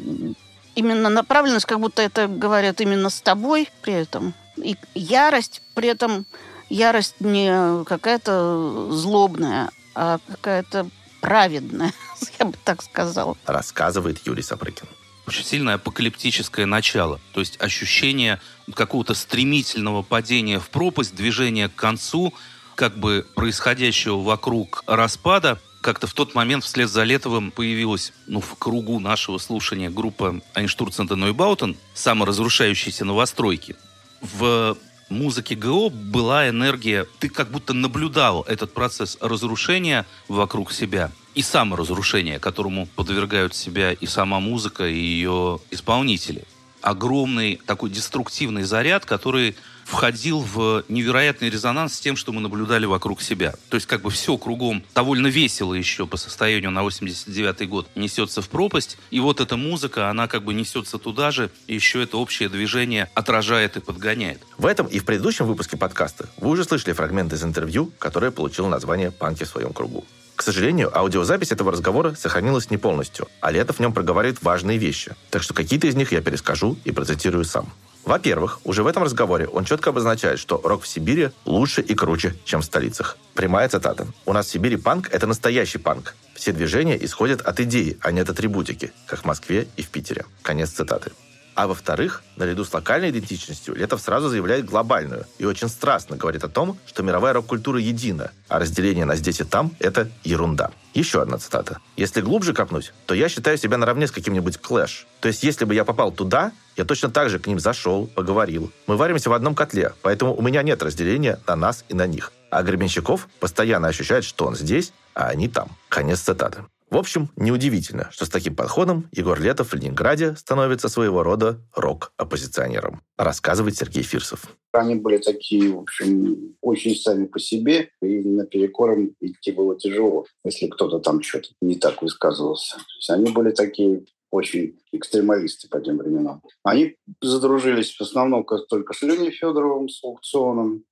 именно направленность, как будто это говорят именно с тобой при этом. И ярость при этом ярость не какая-то злобная, а какая-то праведная, я бы так сказала. Рассказывает Юрий Сапрыкин. Очень сильное апокалиптическое начало. То есть ощущение какого-то стремительного падения в пропасть, движения к концу, как бы происходящего вокруг распада. Как-то в тот момент вслед за Летовым появилась, ну, в кругу нашего слушания группа Айнштурцен и Нойбаутен, саморазрушающиеся новостройки. В музыке ГО была энергия, ты как будто наблюдал этот процесс разрушения вокруг себя и саморазрушения, которому подвергают себя и сама музыка, и ее исполнители. Огромный такой деструктивный заряд, который входил в невероятный резонанс с тем, что мы наблюдали вокруг себя. То есть как бы все кругом довольно весело еще по состоянию на 89 год несется в пропасть. И вот эта музыка, она как бы несется туда же, и еще это общее движение отражает и подгоняет. В этом и в предыдущем выпуске подкаста вы уже слышали фрагмент из интервью, которое получило название «Панки в своем кругу». К сожалению, аудиозапись этого разговора сохранилась не полностью, а Летов в нем проговаривает важные вещи, так что какие-то из них я перескажу и процитирую сам. Во-первых, уже в этом разговоре он четко обозначает, что рок в Сибири лучше и круче, чем в столицах. Прямая цитата. «У нас в Сибири панк – это настоящий панк. Все движения исходят от идеи, а не от атрибутики, как в Москве и в Питере». Конец цитаты. А во-вторых, наряду с локальной идентичностью, Летов сразу заявляет глобальную и очень страстно говорит о том, что мировая рок-культура едина, а разделение на здесь и там – это ерунда. Еще одна цитата. «Если глубже копнуть, то я считаю себя наравне с каким-нибудь Клэш. То есть, если бы я попал туда, я точно так же к ним зашел, поговорил. Мы варимся в одном котле, поэтому у меня нет разделения на нас и на них. А Гребенщиков постоянно ощущает, что он здесь, а они там». Конец цитаты. В общем, неудивительно, что с таким подходом Егор Летов в Ленинграде становится своего рода рок-оппозиционером, рассказывает Сергей Фирсов. Они были такие, в общем, очень сами по себе, и наперекор им идти было тяжело, если кто-то там что-то не так высказывался. То есть они были такие очень экстремалисты по тем временам. Они задружились в основном только с Леней Федоровым, с аукционом.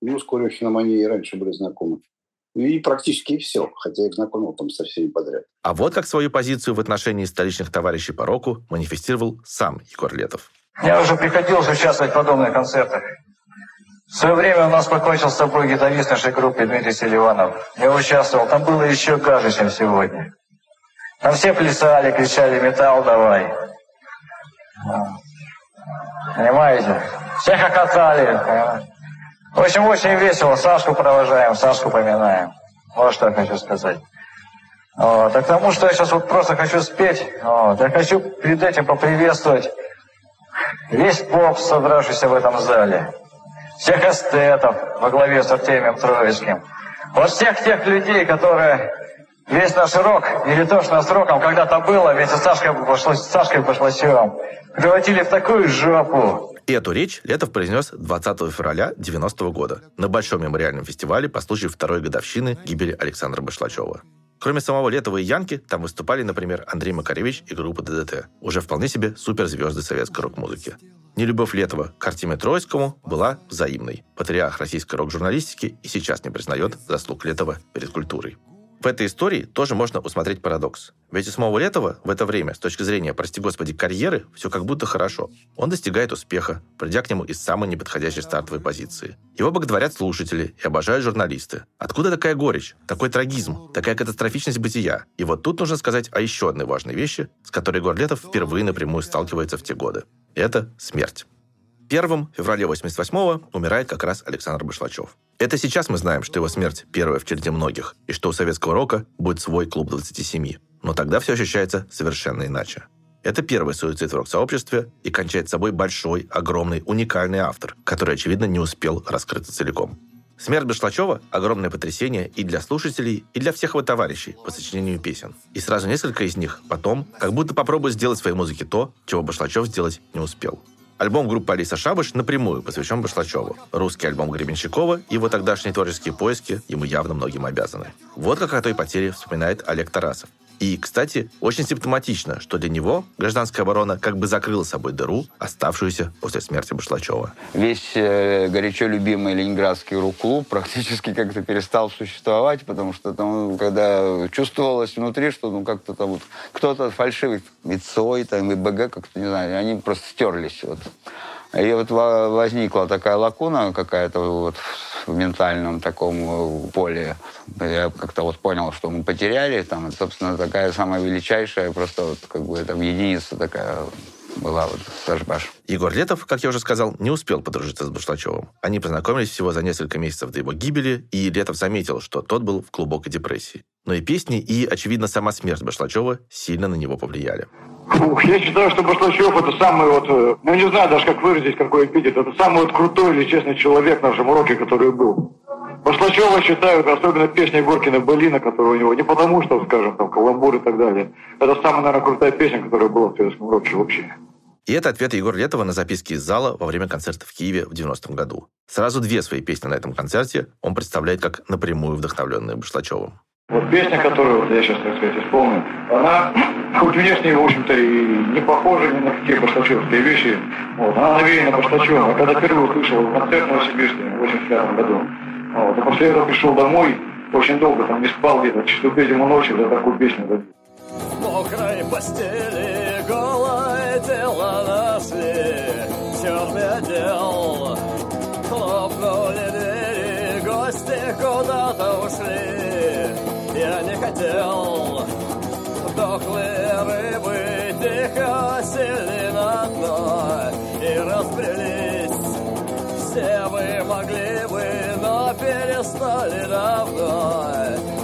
Ну, с Курехиным они и раньше были знакомы. И практически все, хотя я их знакомил там со всеми подряд. А вот как свою позицию в отношении столичных товарищей по року манифестировал сам Егор Летов. Мне уже приходилось участвовать в подобных концертах. В свое время у нас покончил с собой гитарист нашей группы Дмитрий Селиванов. Я участвовал, там было еще гаже, чем сегодня. Там все плясали, кричали «Металл давай!» Понимаете? Все хохотали. В общем, очень весело. Сашку провожаем, Сашку поминаем. Вот что я хочу сказать. Вот. А к тому, что я сейчас вот просто хочу спеть, вот. я хочу перед этим поприветствовать весь поп, собравшийся в этом зале. Всех эстетов во главе с Артемием Троицким. Вот всех тех людей, которые весь наш рок, или то, что с роком когда-то было, вместе с Сашкой, пошло, с Сашкой Пошлосевым, превратили в такую жопу. И эту речь Летов произнес 20 февраля 90 года на Большом мемориальном фестивале по случаю второй годовщины гибели Александра Башлачева. Кроме самого Летова и Янки, там выступали, например, Андрей Макаревич и группа ДДТ. Уже вполне себе суперзвезды советской рок-музыки. Нелюбовь Летова к Артеме Троицкому была взаимной. Патриарх российской рок-журналистики и сейчас не признает заслуг Летова перед культурой. В этой истории тоже можно усмотреть парадокс. Ведь у самого Летова в это время, с точки зрения, прости господи, карьеры, все как будто хорошо. Он достигает успеха, придя к нему из самой неподходящей стартовой позиции. Его боготворят слушатели и обожают журналисты. Откуда такая горечь, такой трагизм, такая катастрофичность бытия? И вот тут нужно сказать о еще одной важной вещи, с которой Егор впервые напрямую сталкивается в те годы. Это смерть. Первым в феврале 88-го умирает как раз Александр Башлачев. Это сейчас мы знаем, что его смерть первая в череде многих, и что у советского рока будет свой клуб 27. Но тогда все ощущается совершенно иначе. Это первый суицид в рок-сообществе и кончает собой большой, огромный, уникальный автор, который, очевидно, не успел раскрыться целиком. Смерть Башлачева – огромное потрясение и для слушателей, и для всех его товарищей по сочинению песен. И сразу несколько из них потом как будто попробуют сделать в своей музыке то, чего Башлачев сделать не успел. Альбом группы Алиса Шабаш напрямую посвящен Башлачеву. Русский альбом Гребенщикова и его тогдашние творческие поиски ему явно многим обязаны. Вот как о той потере вспоминает Олег Тарасов. И, кстати, очень симптоматично, что для него гражданская оборона как бы закрыла собой дыру, оставшуюся после смерти Башлачева. Весь э, горячо любимый ленинградский рок-клуб практически как-то перестал существовать, потому что там, когда чувствовалось внутри, что ну как-то там вот кто-то фальшивый, и ЦОЙ, там, и БГ, как-то, не знаю, они просто стерлись. Вот. И вот возникла такая лакуна какая-то вот в ментальном таком э, поле. Я как-то вот понял, что мы потеряли. Там, собственно, такая самая величайшая, просто вот как бы там единица такая была вот Сашбаш. Егор Летов, как я уже сказал, не успел подружиться с Башлачевым. Они познакомились всего за несколько месяцев до его гибели, и Летов заметил, что тот был в глубокой депрессии. Но и песни, и, очевидно, сама смерть Башлачева сильно на него повлияли. Фух, я считаю, что Башлачев это самый вот, э, ну не знаю даже как выразить, какой эпитет, это самый вот крутой или честный человек в нашем уроке, который был. Башлачева считают, особенно песня Горкина Былина, которая у него, не потому что, скажем, там, каламбур и так далее. Это самая, наверное, крутая песня, которая была в советском уроке вообще. И это ответ Егора Летова на записки из зала во время концерта в Киеве в 90-м году. Сразу две свои песни на этом концерте он представляет как напрямую вдохновленные Башлачевым. Вот песня, которую вот я сейчас, так сказать, исполню, она хоть внешне, в общем-то, и не похожа ни на какие башлачевские вещи, вот, она навеяна башлачевым. Я когда впервые услышал концерт в Новосибирске в 85 году, вот, а после этого пришел домой, очень долго там не спал где-то, часов третьему ночи за такую песню забил. В мокрой постели голое тело нашли, черный отдел. Хлопнули двери, гости куда-то ушли. Я не хотел, дохлые рыбы тихо сели на дно и разбрелись. Все вы могли бы, но перестали давно.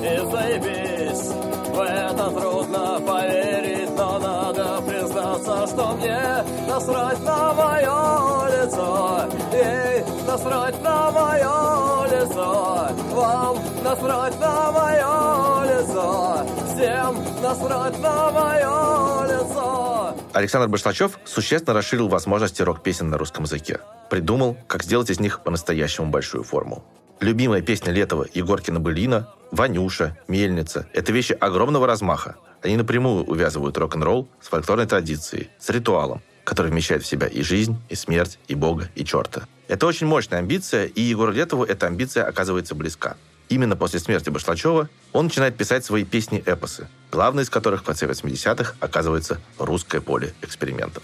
И заебись, в это трудно поверить, но надо признаться, что мне насрать на мое лицо. Ей насрать на мое лицо. Вам насрать на мое лицо. Всем насрать на мое лицо. Александр Башлачев существенно расширил возможности рок-песен на русском языке. Придумал, как сделать из них по-настоящему большую форму. Любимая песня Летова Егоркина Былина, «Ванюша», «Мельница» — это вещи огромного размаха. Они напрямую увязывают рок-н-ролл с фольклорной традицией, с ритуалом, который вмещает в себя и жизнь, и смерть, и Бога, и черта. Это очень мощная амбиция, и Егору Летову эта амбиция оказывается близка. Именно после смерти Башлачева он начинает писать свои песни-эпосы, главной из которых в конце 80-х оказывается «Русское поле экспериментов».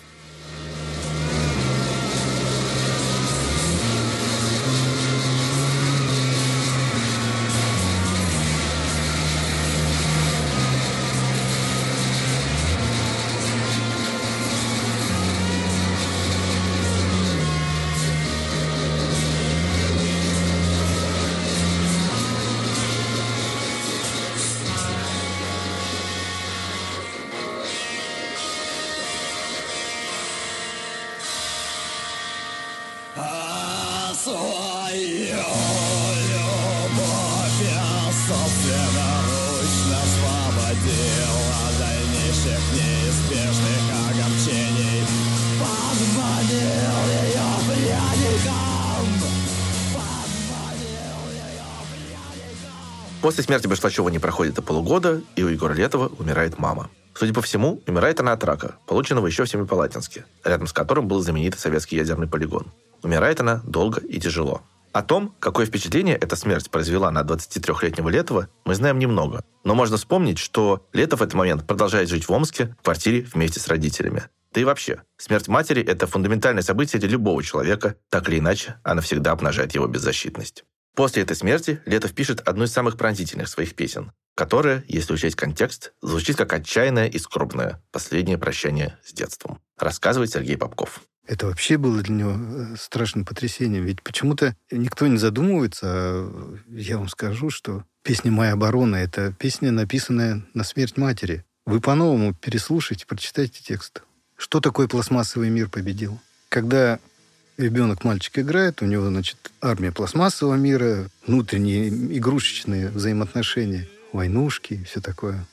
После смерти Башлачева не проходит и полугода, и у Егора Летова умирает мама. Судя по всему, умирает она от рака, полученного еще в Семипалатинске, рядом с которым был знаменитый советский ядерный полигон. Умирает она долго и тяжело. О том, какое впечатление эта смерть произвела на 23-летнего Летова, мы знаем немного. Но можно вспомнить, что Летов в этот момент продолжает жить в Омске, в квартире вместе с родителями. Да и вообще, смерть матери – это фундаментальное событие для любого человека, так или иначе, она всегда обнажает его беззащитность. После этой смерти Летов пишет одну из самых пронзительных своих песен, которая, если учесть контекст, звучит как отчаянное и скорбное последнее прощание с детством. Рассказывает Сергей Попков. Это вообще было для него э, страшным потрясением. Ведь почему-то никто не задумывается, а я вам скажу, что песня «Моя оборона» — это песня, написанная на смерть матери. Вы по-новому переслушайте, прочитайте текст. Что такое пластмассовый мир победил? Когда ребенок, мальчик играет, у него, значит, армия пластмассового мира, внутренние игрушечные взаимоотношения, войнушки и все такое.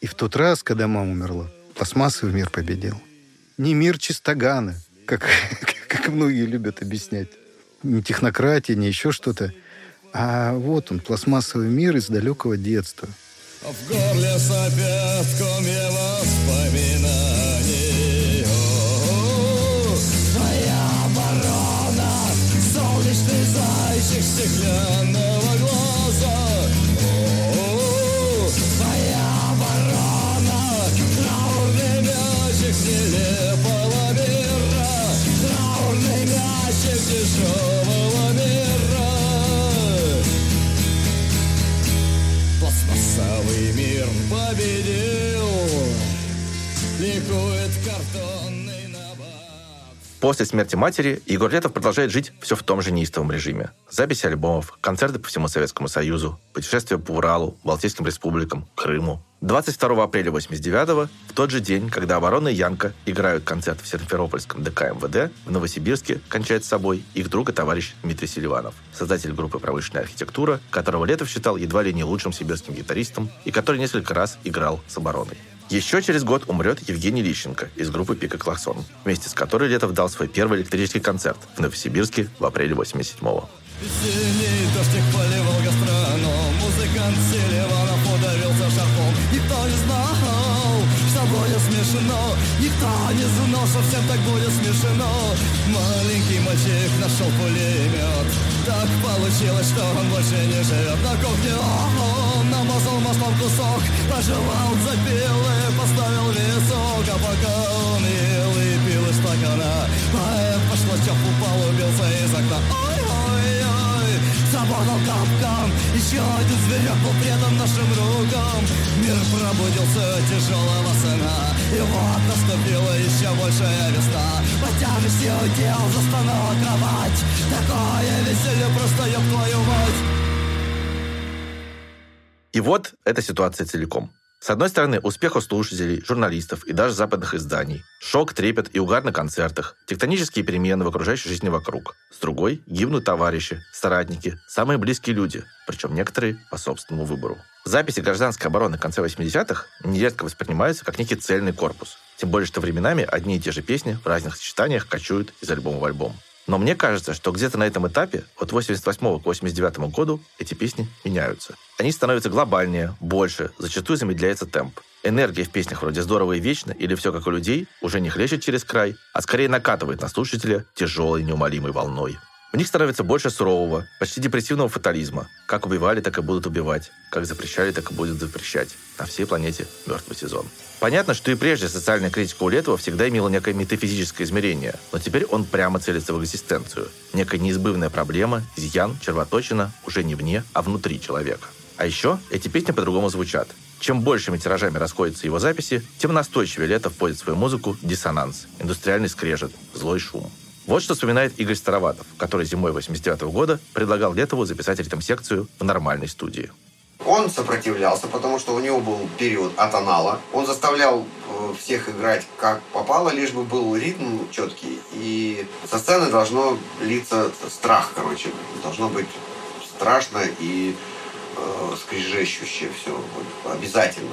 И в тот раз, когда мама умерла, пластмассовый мир победил. Не мир чистогана, как, как многие любят объяснять. Не технократия, не еще что-то. А вот он, пластмассовый мир из далекого детства. В горле сопят комья воспоминаний. Зайчик После смерти матери Егор Летов продолжает жить все в том же неистовом режиме. Записи альбомов, концерты по всему Советскому Союзу, путешествия по Уралу, Балтийским республикам, Крыму. 22 апреля 89 в тот же день, когда оборона и Янка играют концерт в Симферопольском ДК МВД, в Новосибирске кончает с собой их друг и товарищ Дмитрий Селиванов, создатель группы «Промышленная архитектура», которого Летов считал едва ли не лучшим сибирским гитаристом и который несколько раз играл с обороной. Еще через год умрет Евгений Лищенко из группы «Пика Клаксон», вместе с которой Летов дал свой первый электрический концерт в Новосибирске в апреле 87-го. Весенний смешно. Никто не знал, что всем так будет смешно. Маленький мальчик нашел пулемет. Так получилось, что он больше не живет На кухне. Он намазал маслом кусок Пожевал, запил и поставил весок А пока он ел и пил из стакана Поэт по шлачок упал, убился из окна. Ой-ой-ой, заботал капкан Еще один зверек был предан нашим рукам Мир пробудился тяжелого сна И вот наступила еще большая весна. По тяжести удел застонала кровать. Такое веселье просто, ёб твою мать. И вот эта ситуация целиком. С одной стороны, успех у слушателей, журналистов и даже западных изданий. Шок, трепет и угар на концертах. Тектонические перемены в окружающей жизни вокруг. С другой, гибнут товарищи, соратники, самые близкие люди, причем некоторые по собственному выбору. Записи гражданской обороны конца 80-х нередко воспринимаются как некий цельный корпус. Тем более, что временами одни и те же песни в разных сочетаниях кочуют из альбома в альбом. Но мне кажется, что где-то на этом этапе, от 88 к 89 году, эти песни меняются. Они становятся глобальнее, больше, зачастую замедляется темп. Энергия в песнях вроде «Здорово и вечно» или «Все как у людей» уже не хлещет через край, а скорее накатывает на слушателя тяжелой неумолимой волной. В них становится больше сурового, почти депрессивного фатализма. Как убивали, так и будут убивать. Как запрещали, так и будут запрещать. На всей планете мертвый сезон. Понятно, что и прежде социальная критика у Летова всегда имела некое метафизическое измерение, но теперь он прямо целится в экзистенцию. Некая неизбывная проблема, изъян, червоточина уже не вне, а внутри человека. А еще эти песни по-другому звучат. Чем большими тиражами расходятся его записи, тем настойчивее Летов вводит в свою музыку диссонанс, индустриальный скрежет, злой шум. Вот что вспоминает Игорь Староватов, который зимой 89 года предлагал Летову записать ритм-секцию в нормальной студии. Он сопротивлялся, потому что у него был период атонала. Он заставлял э, всех играть как попало, лишь бы был ритм четкий. И со сцены должно литься страх, короче. Должно быть страшно и скрежещущее все. Вот, обязательно.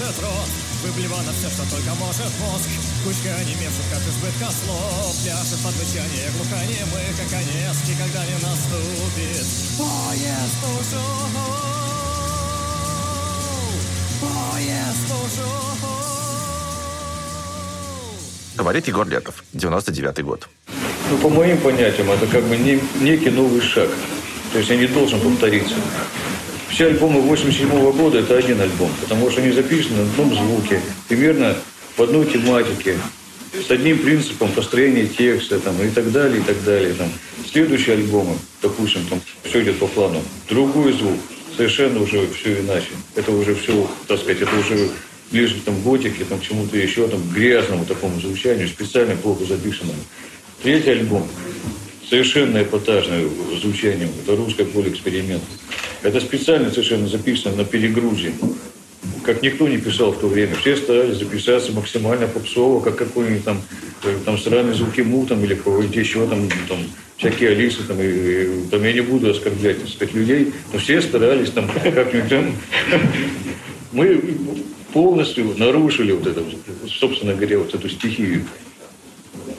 Может рот Выблевано все, что только может мозг Кучка онемевших от избытка слов Пляшет под мычание глухонемых А конец никогда не наступит Поезд ушел Поезд ушел Говорит Егор Летов, 99 год. Ну, по моим понятиям, это как бы не, некий новый шаг. То есть он не должен повториться. Все альбомы 87 года – это один альбом, потому что они записаны в одном звуке, примерно в одной тематике. с одним принципом построения текста там, и так далее, и так далее. Там. Следующие альбомы, допустим, там все идет по плану. Другой звук, совершенно уже все иначе. Это уже все, так сказать, это уже ближе там, к готике, там, к чему-то еще, там, к грязному такому звучанию, специально плохо записанному. Третий альбом совершенно эпатажное звучание. Это русское поле эксперимент. Это специально совершенно записано на перегрузе. Как никто не писал в то время. Все старались записаться максимально попсово, как какой-нибудь там, э, там странные звуки му там, или какой-нибудь еще там, там всякие Алисы, там, и, и, там я не буду оскорблять, так сказать, людей, но все старались там как-нибудь там. Мы полностью нарушили вот это, собственно говоря, вот эту стихию.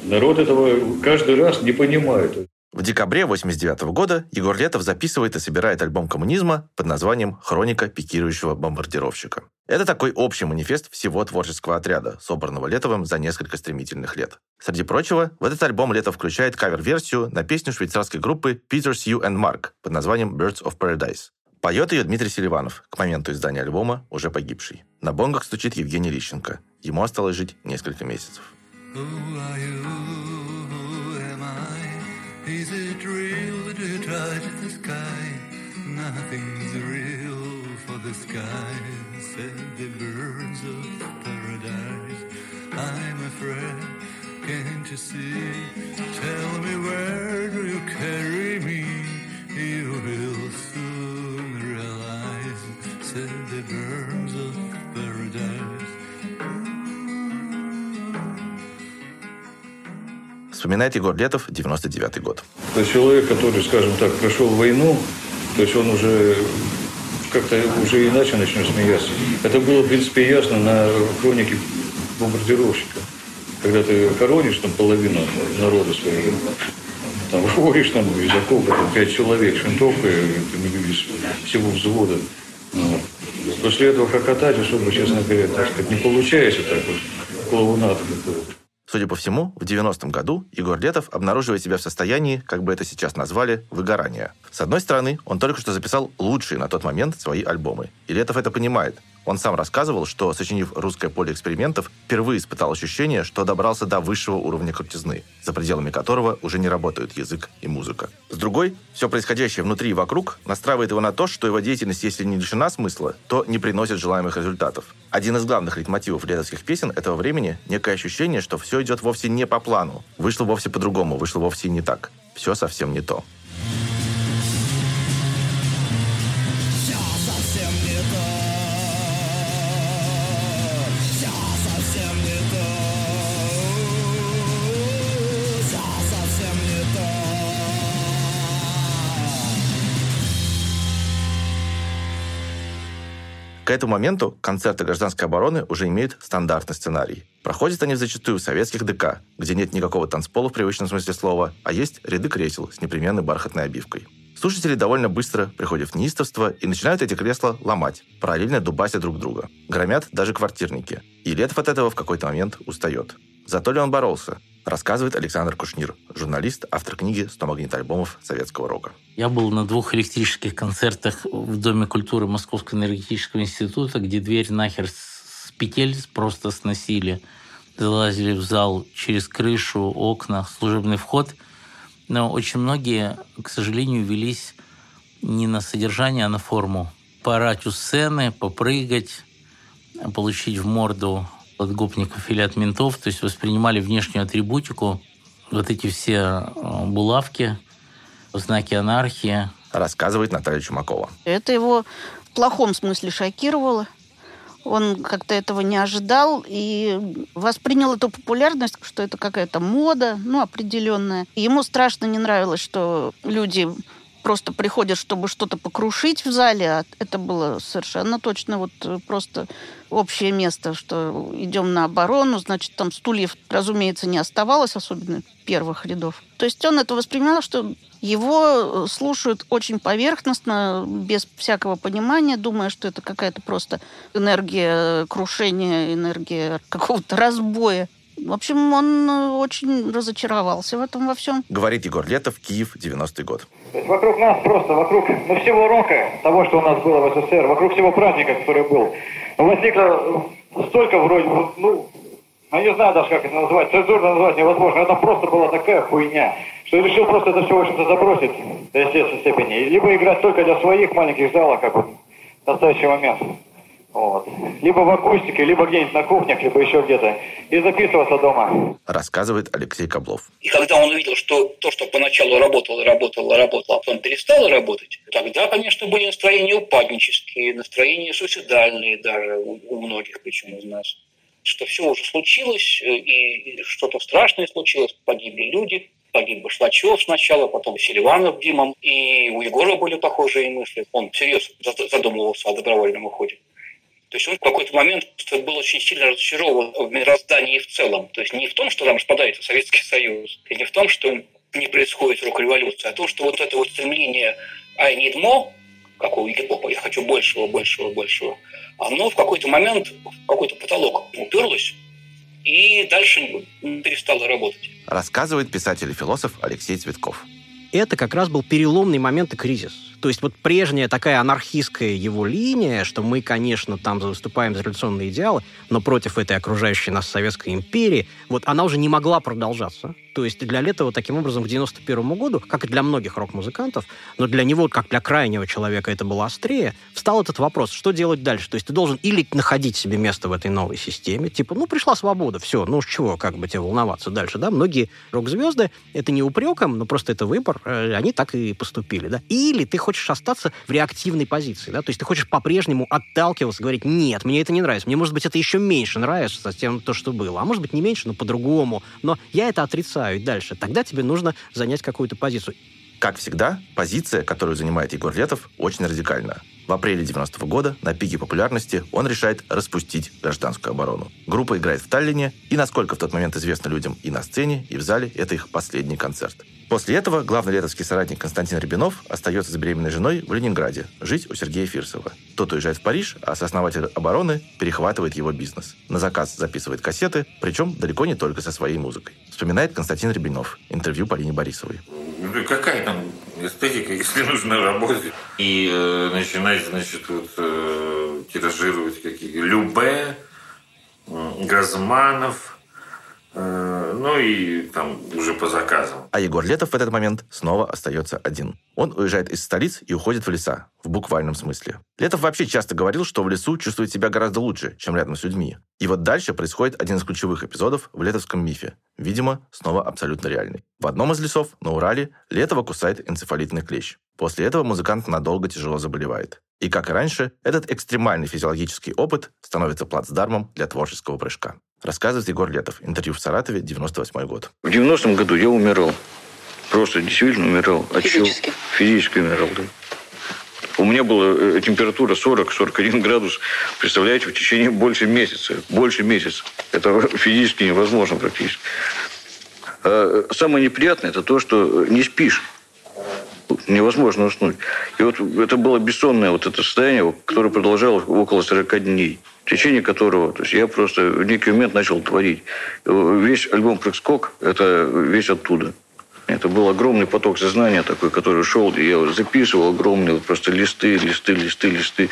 Народ этого каждый раз не понимает. В декабре 89 года Егор Летов записывает и собирает альбом коммунизма под названием «Хроника пикирующего бомбардировщика». Это такой общий манифест всего творческого отряда, собранного Летовым за несколько стремительных лет. Среди прочего, в этот альбом Летов включает кавер-версию на песню швейцарской группы Peter Sue and Mark под названием «Birds of Paradise». Поет ее Дмитрий Селиванов, к моменту издания альбома уже погибший. На бонгах стучит Евгений Лищенко. Ему осталось жить несколько месяцев. Who are you? Who am I? Is it real you touch the sky? Nothing's real for the sky, said the birds of paradise. I'm afraid, can't you see? Tell me where do you carry Вспоминает Егор Летов, 99 год. То есть человек, который, скажем так, прошел войну, то есть он уже как-то уже иначе начнет смеяться. Это было, в принципе, ясно на хронике бомбардировщика. Когда ты хоронишь там половину народа своего, там выходишь там из окопа, там пять человек не видишь всего взвода. Вот. После этого хохотать особо, честно говоря, так сказать, не получается так вот, клоунада какого-то. Судя по всему, в 90-м году Егор Летов обнаруживает себя в состоянии, как бы это сейчас назвали, выгорания. С одной стороны, он только что записал лучшие на тот момент свои альбомы. И Летов это понимает. Он сам рассказывал, что, сочинив «Русское поле экспериментов», впервые испытал ощущение, что добрался до высшего уровня крутизны, за пределами которого уже не работают язык и музыка. С другой, все происходящее внутри и вокруг настраивает его на то, что его деятельность, если не лишена смысла, то не приносит желаемых результатов. Один из главных лейтмотивов летовских песен этого времени – некое ощущение, что все идет вовсе не по плану, вышло вовсе по-другому, вышло вовсе не так. Все совсем не то. К этому моменту концерты гражданской обороны уже имеют стандартный сценарий. Проходят они зачастую в советских ДК, где нет никакого танцпола в привычном смысле слова, а есть ряды кресел с непременной бархатной обивкой. Слушатели довольно быстро приходят в неистовство и начинают эти кресла ломать, параллельно дубася друг друга. Громят даже квартирники. И Летов от этого в какой-то момент устает. Зато ли он боролся? Рассказывает Александр Кушнир, журналист, автор книги «100 магнитоальбомов советского рока». Я был на двух электрических концертах в Доме культуры Московского энергетического института, где дверь нахер с петель просто сносили. Залазили в зал через крышу, окна, служебный вход. Но очень многие, к сожалению, велись не на содержание, а на форму. Поорать у сцены, попрыгать, получить в морду от гопников или от ментов, то есть воспринимали внешнюю атрибутику, вот эти все э, булавки, знаки анархии. Рассказывает Наталья Чумакова. Это его в плохом смысле шокировало. Он как-то этого не ожидал и воспринял эту популярность, что это какая-то мода, ну, определенная. Ему страшно не нравилось, что люди просто приходят, чтобы что-то покрушить в зале, а это было совершенно точно вот э, просто общее место, что идем на оборону, значит, там стульев, разумеется, не оставалось, особенно первых рядов. То есть он это воспринимал, что его слушают очень поверхностно, без всякого понимания, думая, что это какая-то просто энергия крушения, энергия какого-то разбоя. В общем, он очень разочаровался в этом во всем. Говорит Егор Летов, Киев, 90-й год. То есть вокруг нас просто, вокруг ну, всего рока, того, что у нас было в СССР, вокруг всего праздника, который был, возникло столько вроде, ну, Я не знаю даже, как это назвать. Цензурно назвать невозможно. Это просто была такая хуйня, что я решил просто это все, в общем-то, забросить до естественной степени. Либо играть только для своих маленьких залов, как бы, в настоящий момент. Вот. Либо в акустике, либо где-нибудь на кухнях, либо еще где-то. И записываться дома. Рассказывает Алексей Каблов. И когда он увидел, что то, что поначалу работало, работало, работало, а потом перестало работать, тогда, конечно, были настроения упаднические, настроения суицидальные даже у, у многих, причем из нас. Что все уже случилось, э, и что-то страшное случилось, погибли люди, погиб Башлачев сначала, потом Селиванов Димом, и у Егора были похожие мысли. Он всерьез задумывался о добровольном уходе. То есть он в какой-то момент был очень сильно разочарован в мироздании в целом. То есть не в том, что там распадается Советский Союз, и не в том, что не происходит рук революции, а то, что вот это вот стремление «I need more», как у Игипопа, «я хочу большего, большего, большего», оно в какой-то момент в какой-то потолок уперлось, и дальше перестало работать. Рассказывает писатель и философ Алексей Цветков. Это как раз был переломный момент и кризис. То есть вот прежняя такая анархистская его линия, что мы, конечно, там выступаем за революционные идеалы, но против этой окружающей нас Советской империи, вот она уже не могла продолжаться. То есть для Летова таким образом к 91 году, как и для многих рок-музыкантов, но для него, как для крайнего человека, это было острее, встал этот вопрос, что делать дальше? То есть ты должен или находить себе место в этой новой системе, типа, ну, пришла свобода, все, ну, с чего, как бы тебе волноваться дальше, да? Многие рок-звезды, это не упреком, но просто это выбор, э, они так и поступили, да? Или ты хочешь остаться в реактивной позиции, да? То есть ты хочешь по-прежнему отталкиваться, говорить, нет, мне это не нравится, мне, может быть, это еще меньше нравится, тем то, что было, а может быть, не меньше, но по-другому, но я это отрицаю, и дальше. Тогда тебе нужно занять какую-то позицию. Как всегда, позиция, которую занимает Егор Летов, очень радикальна. В апреле 90 -го года на пике популярности он решает распустить гражданскую оборону. Группа играет в Таллине, и, насколько в тот момент известно людям и на сцене, и в зале, это их последний концерт. После этого главный летовский соратник Константин Рябинов остается с беременной женой в Ленинграде, жить у Сергея Фирсова. Тот уезжает в Париж, а сооснователь обороны перехватывает его бизнес. На заказ записывает кассеты, причем далеко не только со своей музыкой. Вспоминает Константин Рябинов. Интервью Полине Борисовой. Ну, какая там эстетика, если нужно работать. И э, начинать, значит, вот, э, тиражировать какие Любе, Газманов, ну и там уже по заказам. А Егор Летов в этот момент снова остается один. Он уезжает из столиц и уходит в леса, в буквальном смысле. Летов вообще часто говорил, что в лесу чувствует себя гораздо лучше, чем рядом с людьми. И вот дальше происходит один из ключевых эпизодов в летовском мифе. Видимо, снова абсолютно реальный. В одном из лесов, на Урале, Летова кусает энцефалитный клещ. После этого музыкант надолго тяжело заболевает. И, как и раньше, этот экстремальный физиологический опыт становится плацдармом для творческого прыжка. Рассказывает Егор Летов. Интервью в Саратове, 98 год. В 90-м году я умирал. Просто действительно умирал. От Физически? чего? Физически умирал, да. У меня была э, температура 40-41 градус, представляете, в течение больше месяца. Больше месяца. Это физически невозможно практически. А самое неприятное, это то, что не спишь. Невозможно уснуть. И вот это было бессонное вот это состояние, которое продолжалось около 40 дней в течение которого то есть я просто в некий момент начал творить. Весь альбом «Прыг-скок» – это весь оттуда. Это был огромный поток сознания такой, который шел, и я записывал огромные вот просто листы, листы, листы, листы.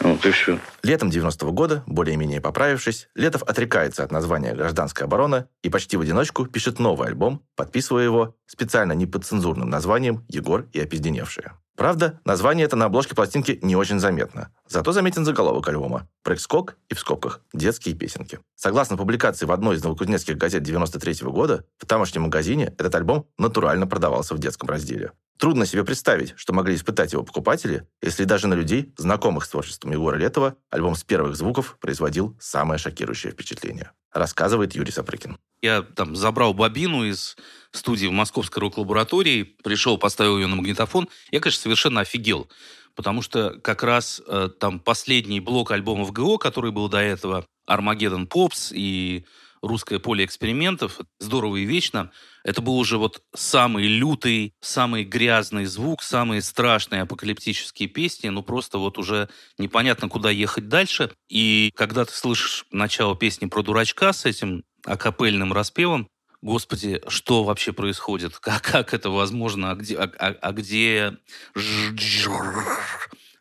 Вот и все. Летом 90-го года, более-менее поправившись, Летов отрекается от названия «Гражданская оборона» и почти в одиночку пишет новый альбом, подписывая его специально не под цензурным названием «Егор и опизденевшие». Правда, название это на обложке пластинки не очень заметно. Зато заметен заголовок альбома «Прыг-скок» и в скобках «Детские песенки». Согласно публикации в одной из новокузнецких газет 93 года, в тамошнем магазине этот альбом натурально продавался в детском разделе. Трудно себе представить, что могли испытать его покупатели, если даже на людей, знакомых с творчеством Егора Летова, альбом с первых звуков производил самое шокирующее впечатление. Рассказывает Юрий Сапрыкин. Я там забрал бобину из студии в Московской рок-лаборатории, пришел, поставил ее на магнитофон. Я, конечно, совершенно офигел. Потому что как раз э, там последний блок альбомов ГО, который был до этого, Армагеддон Попс и русское поле экспериментов, здорово и вечно, это был уже вот самый лютый, самый грязный звук, самые страшные апокалиптические песни, ну просто вот уже непонятно, куда ехать дальше. И когда ты слышишь начало песни про дурачка с этим акапельным распевом, Господи, что вообще происходит? Как, как это возможно? А где... А, а, а где...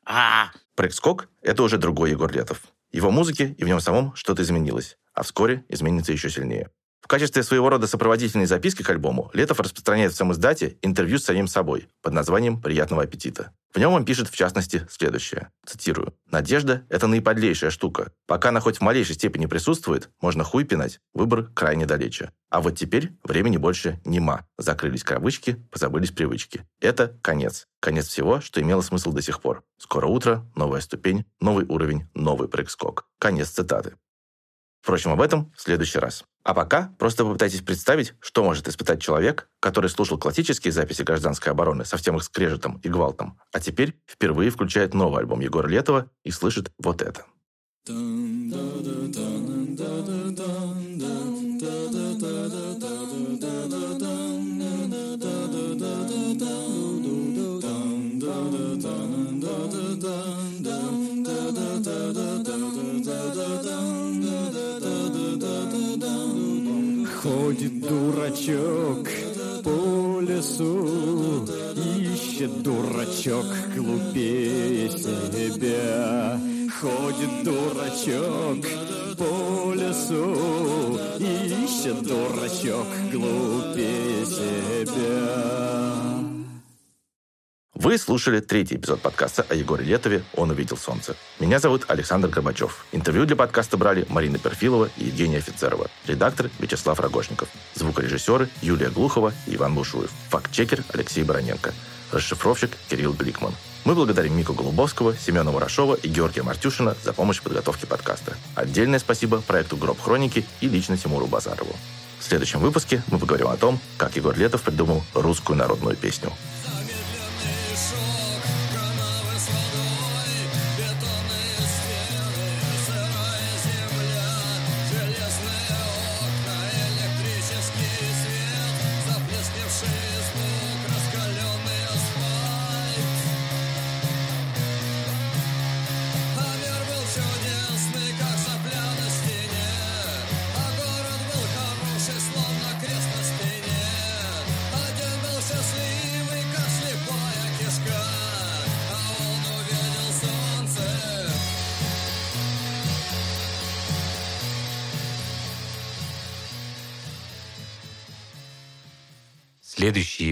А! Прыг-скок – это уже другой Егор Летов. его музыке и в нем самом что-то изменилось, а вскоре изменится еще сильнее. В качестве своего рода сопроводительной записки к альбому Летов распространяет в самом издате интервью с самим собой под названием «Приятного аппетита». В нем он пишет, в частности, следующее. Цитирую. «Надежда – это наиподлейшая штука. Пока она хоть в малейшей степени присутствует, можно хуй пинать. Выбор крайне далече. А вот теперь времени больше нема. Закрылись кавычки, позабылись привычки. Это конец. Конец всего, что имело смысл до сих пор. Скоро утро, новая ступень, новый уровень, новый прыг-скок. Конец цитаты. Впрочем, об этом в следующий раз. А пока просто попытайтесь представить, что может испытать человек, который слушал классические записи гражданской обороны со всем их скрежетом и гвалтом, а теперь впервые включает новый альбом Егора Летова и слышит вот это. Ходит дурачок по лесу, ищет дурачок глупее себя. Ходит дурачок по лесу, ищет дурачок глупее себя. Вы слушали третий эпизод подкаста о Егоре Летове «Он увидел солнце». Меня зовут Александр Горбачев. Интервью для подкаста брали Марина Перфилова и Евгения Офицерова. Редактор Вячеслав Рогожников. Звукорежиссеры Юлия Глухова и Иван Бушуев. Факт-чекер Алексей Бароненко. Расшифровщик Кирилл Гликман. Мы благодарим Мику Голубовского, Семена Ворошова и Георгия Мартюшина за помощь в подготовке подкаста. Отдельное спасибо проекту «Гроб Хроники» и лично Тимуру Базарову. В следующем выпуске мы поговорим о том, как Егор Летов придумал русскую народную песню.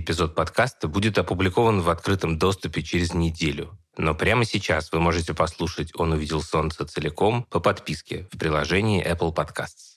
Эпизод подкаста будет опубликован в открытом доступе через неделю. Но прямо сейчас вы можете послушать «Он увидел солнце» целиком по подписке в приложении Apple Podcasts.